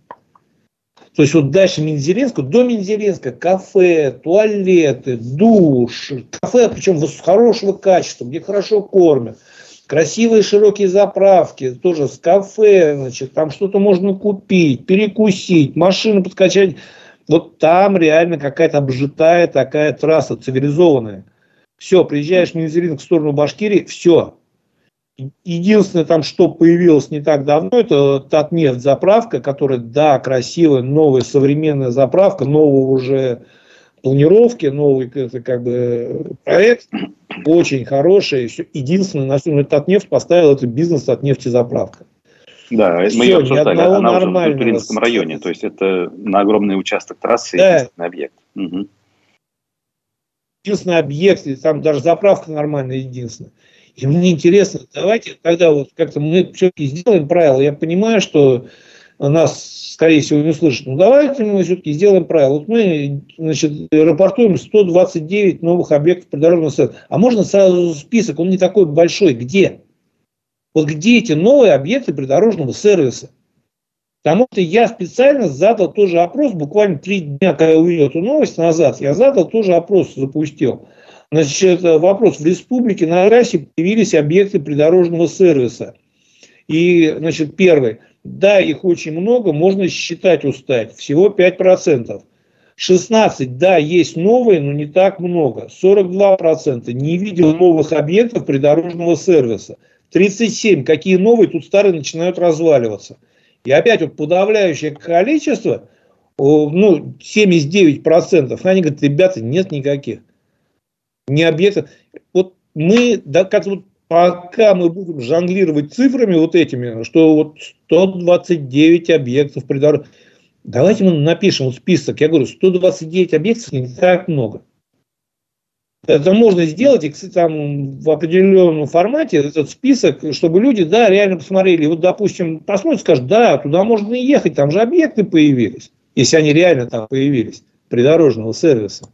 То есть вот дальше Минзелинска, до Минзелинска кафе, туалеты, душ, кафе, причем хорошего качества, где хорошо кормят, красивые широкие заправки, тоже с кафе, значит, там что-то можно купить, перекусить, машину подкачать. Вот там реально какая-то обжитая такая трасса цивилизованная. Все, приезжаешь в Минзелинск в сторону Башкирии, все, Единственное, там, что появилось не так давно, это Татнефть заправка, которая, да, красивая, новая, современная заправка, нового уже планировки, новый это как бы проект, очень хороший. Единственное, на всем Татнефть поставил это бизнес Татнефти заправка. Да, мы Все, ее обсуждали, она уже в Туринском районе, то есть это на огромный участок трассы да. единственный объект. Угу. Единственный объект, там даже заправка нормальная, единственная. И мне интересно, давайте тогда вот как-то мы все-таки сделаем правила. Я понимаю, что нас, скорее всего, не услышат. Но давайте мы все-таки сделаем правила. Вот мы, значит, рапортуем 129 новых объектов придорожного сервиса. А можно сразу список, он не такой большой. Где? Вот где эти новые объекты придорожного сервиса? Потому что я специально задал тоже опрос, буквально три дня, когда я увидел эту новость назад, я задал тоже опрос, запустил. Значит, вопрос. В республике на трассе появились объекты придорожного сервиса. И, значит, первый. Да, их очень много, можно считать устать. Всего 5%. 16, да, есть новые, но не так много. 42% не видел новых объектов придорожного сервиса. 37, какие новые, тут старые начинают разваливаться. И опять вот подавляющее количество, ну, 79%, они говорят, ребята, нет никаких не объектов. Вот мы, да, как вот пока мы будем жонглировать цифрами вот этими, что вот 129 объектов придорожных, давайте мы напишем вот список. Я говорю, 129 объектов не так много. Это можно сделать и, кстати, там в определенном формате этот список, чтобы люди, да, реально посмотрели. Вот, допустим, посмотрят, скажут, да, туда можно ехать, там же объекты появились, если они реально там появились, придорожного сервиса.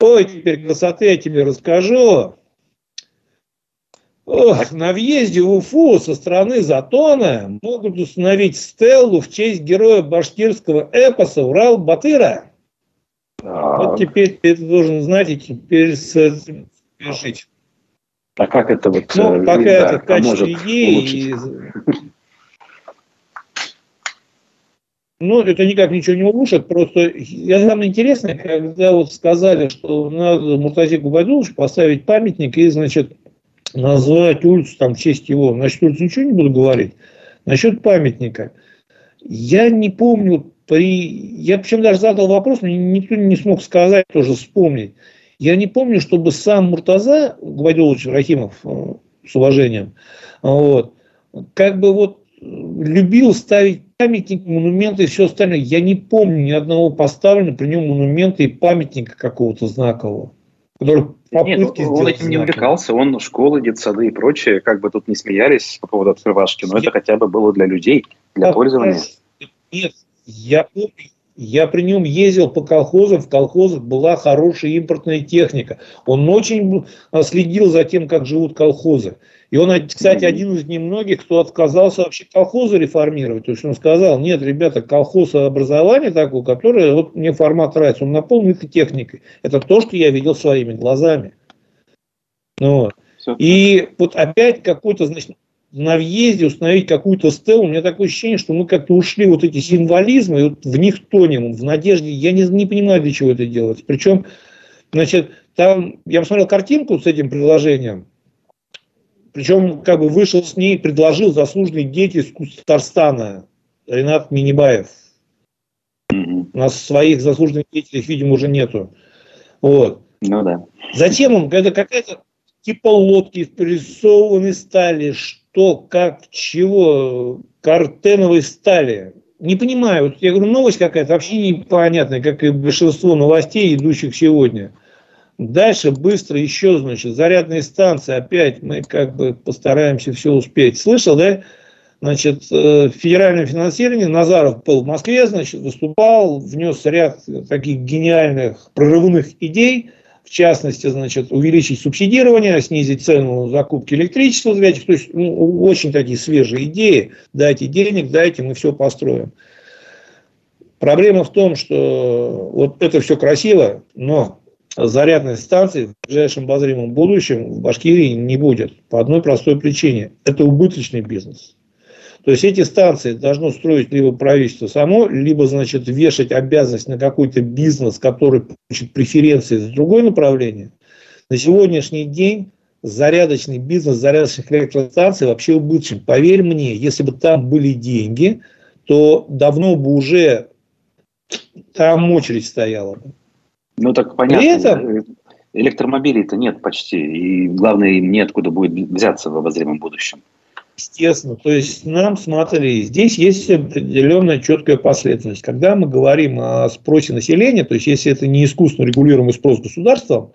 Ой, теперь красоты я тебе расскажу. Ох, на въезде в Уфу со стороны Затона могут установить стеллу в честь героя башкирского эпоса Урал-Батыра. Вот теперь ты должен знать и теперь жить. А как это вот? Ну, пока да, это в качестве идеи. Ну, это никак ничего не улучшит, просто я самое интересное, когда вот сказали, что надо Муртазику Байдуловичу поставить памятник и, значит, назвать улицу там в честь его. Насчет улицы ничего не буду говорить. Насчет памятника. Я не помню, при... я причем даже задал вопрос, но никто не смог сказать, тоже вспомнить. Я не помню, чтобы сам Муртаза Гвайдулович Рахимов, э, с уважением, вот, как бы вот любил ставить памятники, монументы и все остальное. Я не помню ни одного поставленного при нем монумента и памятника какого-то знакового. Который Нет, он этим не увлекался, он школы, детсады и прочее, как бы тут не смеялись по поводу открывашки, но Нет. это хотя бы было для людей, для а, пользования. Нет, я помню, я при нем ездил по колхозам, в колхозах была хорошая импортная техника. Он очень следил за тем, как живут колхозы. И он, кстати, один из немногих, кто отказался вообще колхозы реформировать. То есть он сказал, нет, ребята, колхоз образование такое, которое, вот мне формат нравится, он наполнен этой техникой. Это то, что я видел своими глазами. Ну, вот. И вот опять какой-то, значит, на въезде установить какую-то стелу, у меня такое ощущение, что мы как-то ушли вот эти символизмы, и вот в них тонем, в надежде, я не, не понимаю, для чего это делать. Причем, значит, там, я посмотрел картинку с этим приложением, причем как бы вышел с ней, предложил заслуженный деятель из Татарстана Ренат Минибаев. У нас своих заслуженных деятелей, видимо, уже нету. Вот. Ну да. Затем он, это какая-то типа лодки спрессованной стали, что, как, чего, картеновой стали. Не понимаю, вот я говорю, новость какая-то вообще непонятная, как и большинство новостей, идущих сегодня – Дальше быстро еще, значит, зарядные станции. Опять мы как бы постараемся все успеть. Слышал, да? значит, э, федеральное финансирование, Назаров был в Москве, значит, выступал, внес ряд таких гениальных прорывных идей, в частности, значит, увеличить субсидирование, снизить цену закупки электричества, то есть ну, очень такие свежие идеи, дайте денег, дайте, мы все построим. Проблема в том, что вот это все красиво, но зарядной станции в ближайшем обозримом будущем в Башкирии не будет. По одной простой причине. Это убыточный бизнес. То есть эти станции должно строить либо правительство само, либо, значит, вешать обязанность на какой-то бизнес, который получит преференции за другое направление. На сегодняшний день зарядочный бизнес зарядочных электростанций вообще убыточен. Поверь мне, если бы там были деньги, то давно бы уже там очередь стояла бы. Ну так понятно. Этом... Электромобилей-то нет почти. И главное, им неоткуда будет взяться в обозримом будущем. Естественно. То есть нам, смотри, здесь есть определенная четкая последовательность. Когда мы говорим о спросе населения, то есть если это не искусственно регулируемый спрос государством,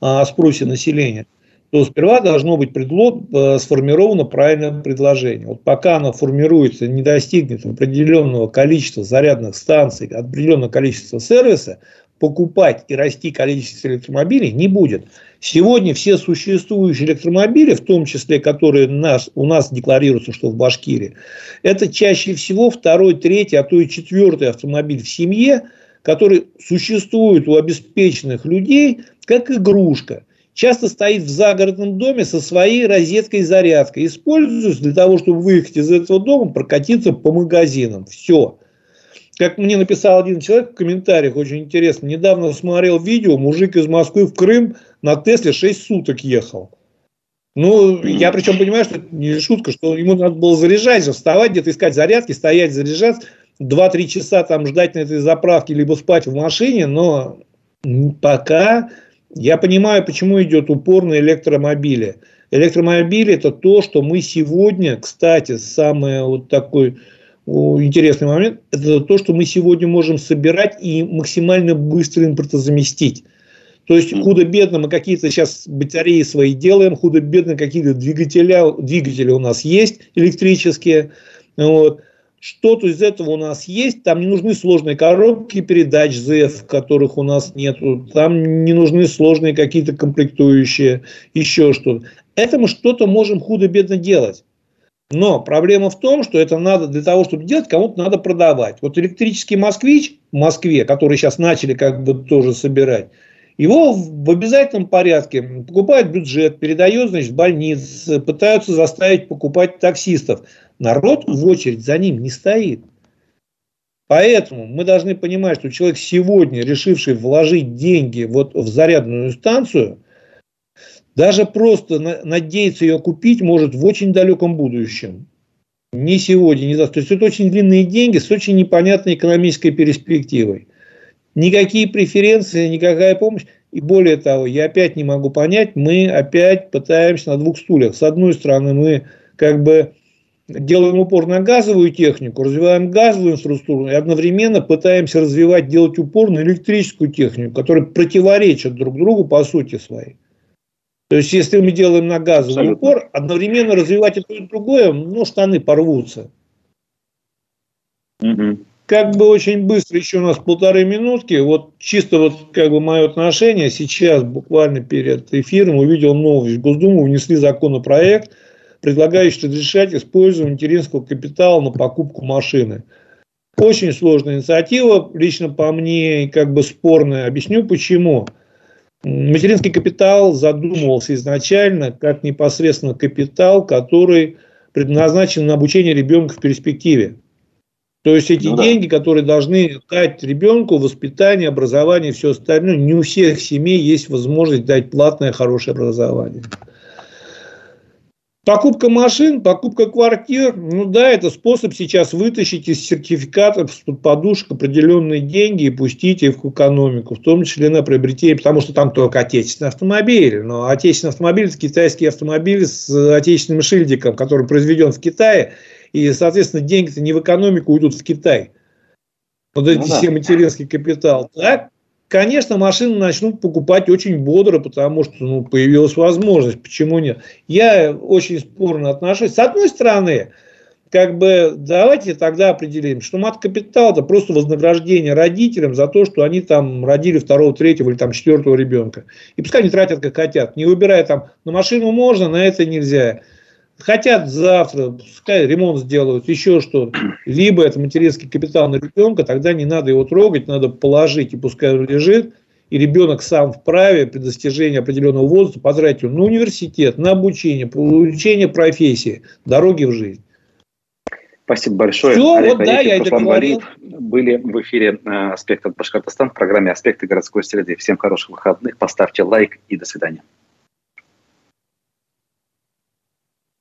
а о спросе населения, то сперва должно быть предлог, э, сформировано правильное предложение. Вот пока оно формируется, не достигнет определенного количества зарядных станций, определенного количества сервиса, покупать и расти количество электромобилей не будет. Сегодня все существующие электромобили, в том числе, которые нас, у нас декларируются, что в Башкирии, это чаще всего второй, третий, а то и четвертый автомобиль в семье, который существует у обеспеченных людей как игрушка. Часто стоит в загородном доме со своей розеткой-зарядкой. Используется для того, чтобы выехать из этого дома, прокатиться по магазинам. Все. Как мне написал один человек в комментариях, очень интересно, недавно смотрел видео, мужик из Москвы в Крым на Тесле 6 суток ехал. Ну, я причем понимаю, что это не шутка, что ему надо было заряжать же, вставать где-то, искать зарядки, стоять, заряжаться, 2-3 часа там ждать на этой заправке, либо спать в машине, но пока я понимаю, почему идет упор на электромобили. Электромобили – это то, что мы сегодня, кстати, самое вот такой интересный момент, это то, что мы сегодня можем собирать и максимально быстро импортозаместить. То есть худо-бедно мы какие-то сейчас батареи свои делаем, худо-бедно какие-то двигателя, двигатели у нас есть электрические. Вот. Что-то из этого у нас есть, там не нужны сложные коробки передач ZF, которых у нас нет, там не нужны сложные какие-то комплектующие, еще что-то. Это мы что-то можем худо-бедно делать. Но проблема в том, что это надо для того, чтобы делать, кому-то надо продавать. Вот электрический москвич в Москве, который сейчас начали как бы тоже собирать, его в обязательном порядке покупает бюджет, передает, значит, больниц, пытаются заставить покупать таксистов. Народ в очередь за ним не стоит. Поэтому мы должны понимать, что человек сегодня, решивший вложить деньги вот в зарядную станцию, даже просто надеяться ее купить может в очень далеком будущем. Не сегодня, не завтра. То есть это очень длинные деньги с очень непонятной экономической перспективой. Никакие преференции, никакая помощь. И более того, я опять не могу понять, мы опять пытаемся на двух стульях. С одной стороны, мы как бы делаем упор на газовую технику, развиваем газовую инфраструктуру и одновременно пытаемся развивать, делать упор на электрическую технику, которые противоречат друг другу по сути своей. То есть, если мы делаем на газовый Абсолютно. упор, одновременно развивать и то, и другое, ну, штаны порвутся. Угу. Как бы очень быстро, еще у нас полторы минутки, вот чисто вот как бы мое отношение, сейчас буквально перед эфиром увидел новость. В Госдуму внесли законопроект, предлагающий разрешать использование материнского капитала на покупку машины. Очень сложная инициатива, лично по мне, как бы спорная. Объясню почему. Материнский капитал задумывался изначально как непосредственно капитал, который предназначен на обучение ребенка в перспективе. То есть эти ну, деньги, да. которые должны дать ребенку воспитание, образование и все остальное, не у всех семей есть возможность дать платное хорошее образование. Покупка машин, покупка квартир, ну да, это способ сейчас вытащить из сертификатов под подушек определенные деньги и пустить их в экономику, в том числе на приобретение, потому что там только отечественные автомобили. Но отечественный автомобиль – это китайский автомобиль с отечественным шильдиком, который произведен в Китае, и, соответственно, деньги-то не в экономику уйдут в Китай. Вот эти ну, да. все материнский капитал. Так, Конечно, машины начнут покупать очень бодро, потому что ну, появилась возможность. Почему нет? Я очень спорно отношусь. С одной стороны, как бы давайте тогда определим, что мат-капитал это просто вознаграждение родителям за то, что они там родили второго, третьего или там четвертого ребенка. И пускай они тратят как хотят, не выбирая там на машину можно, на это нельзя. Хотят завтра, пускай ремонт сделают, еще что-то. Либо это материнский капитал на ребенка, тогда не надо его трогать, надо положить, и пускай он лежит, и ребенок сам вправе при достижении определенного возраста потратить на университет, на обучение, получение профессии, дороги в жизнь. Спасибо большое. Все, Олег вот да, я говорил. Были в эфире э, «Аспекты от Башкортостана» в программе «Аспекты городской среды». Всем хороших выходных, поставьте лайк и до свидания.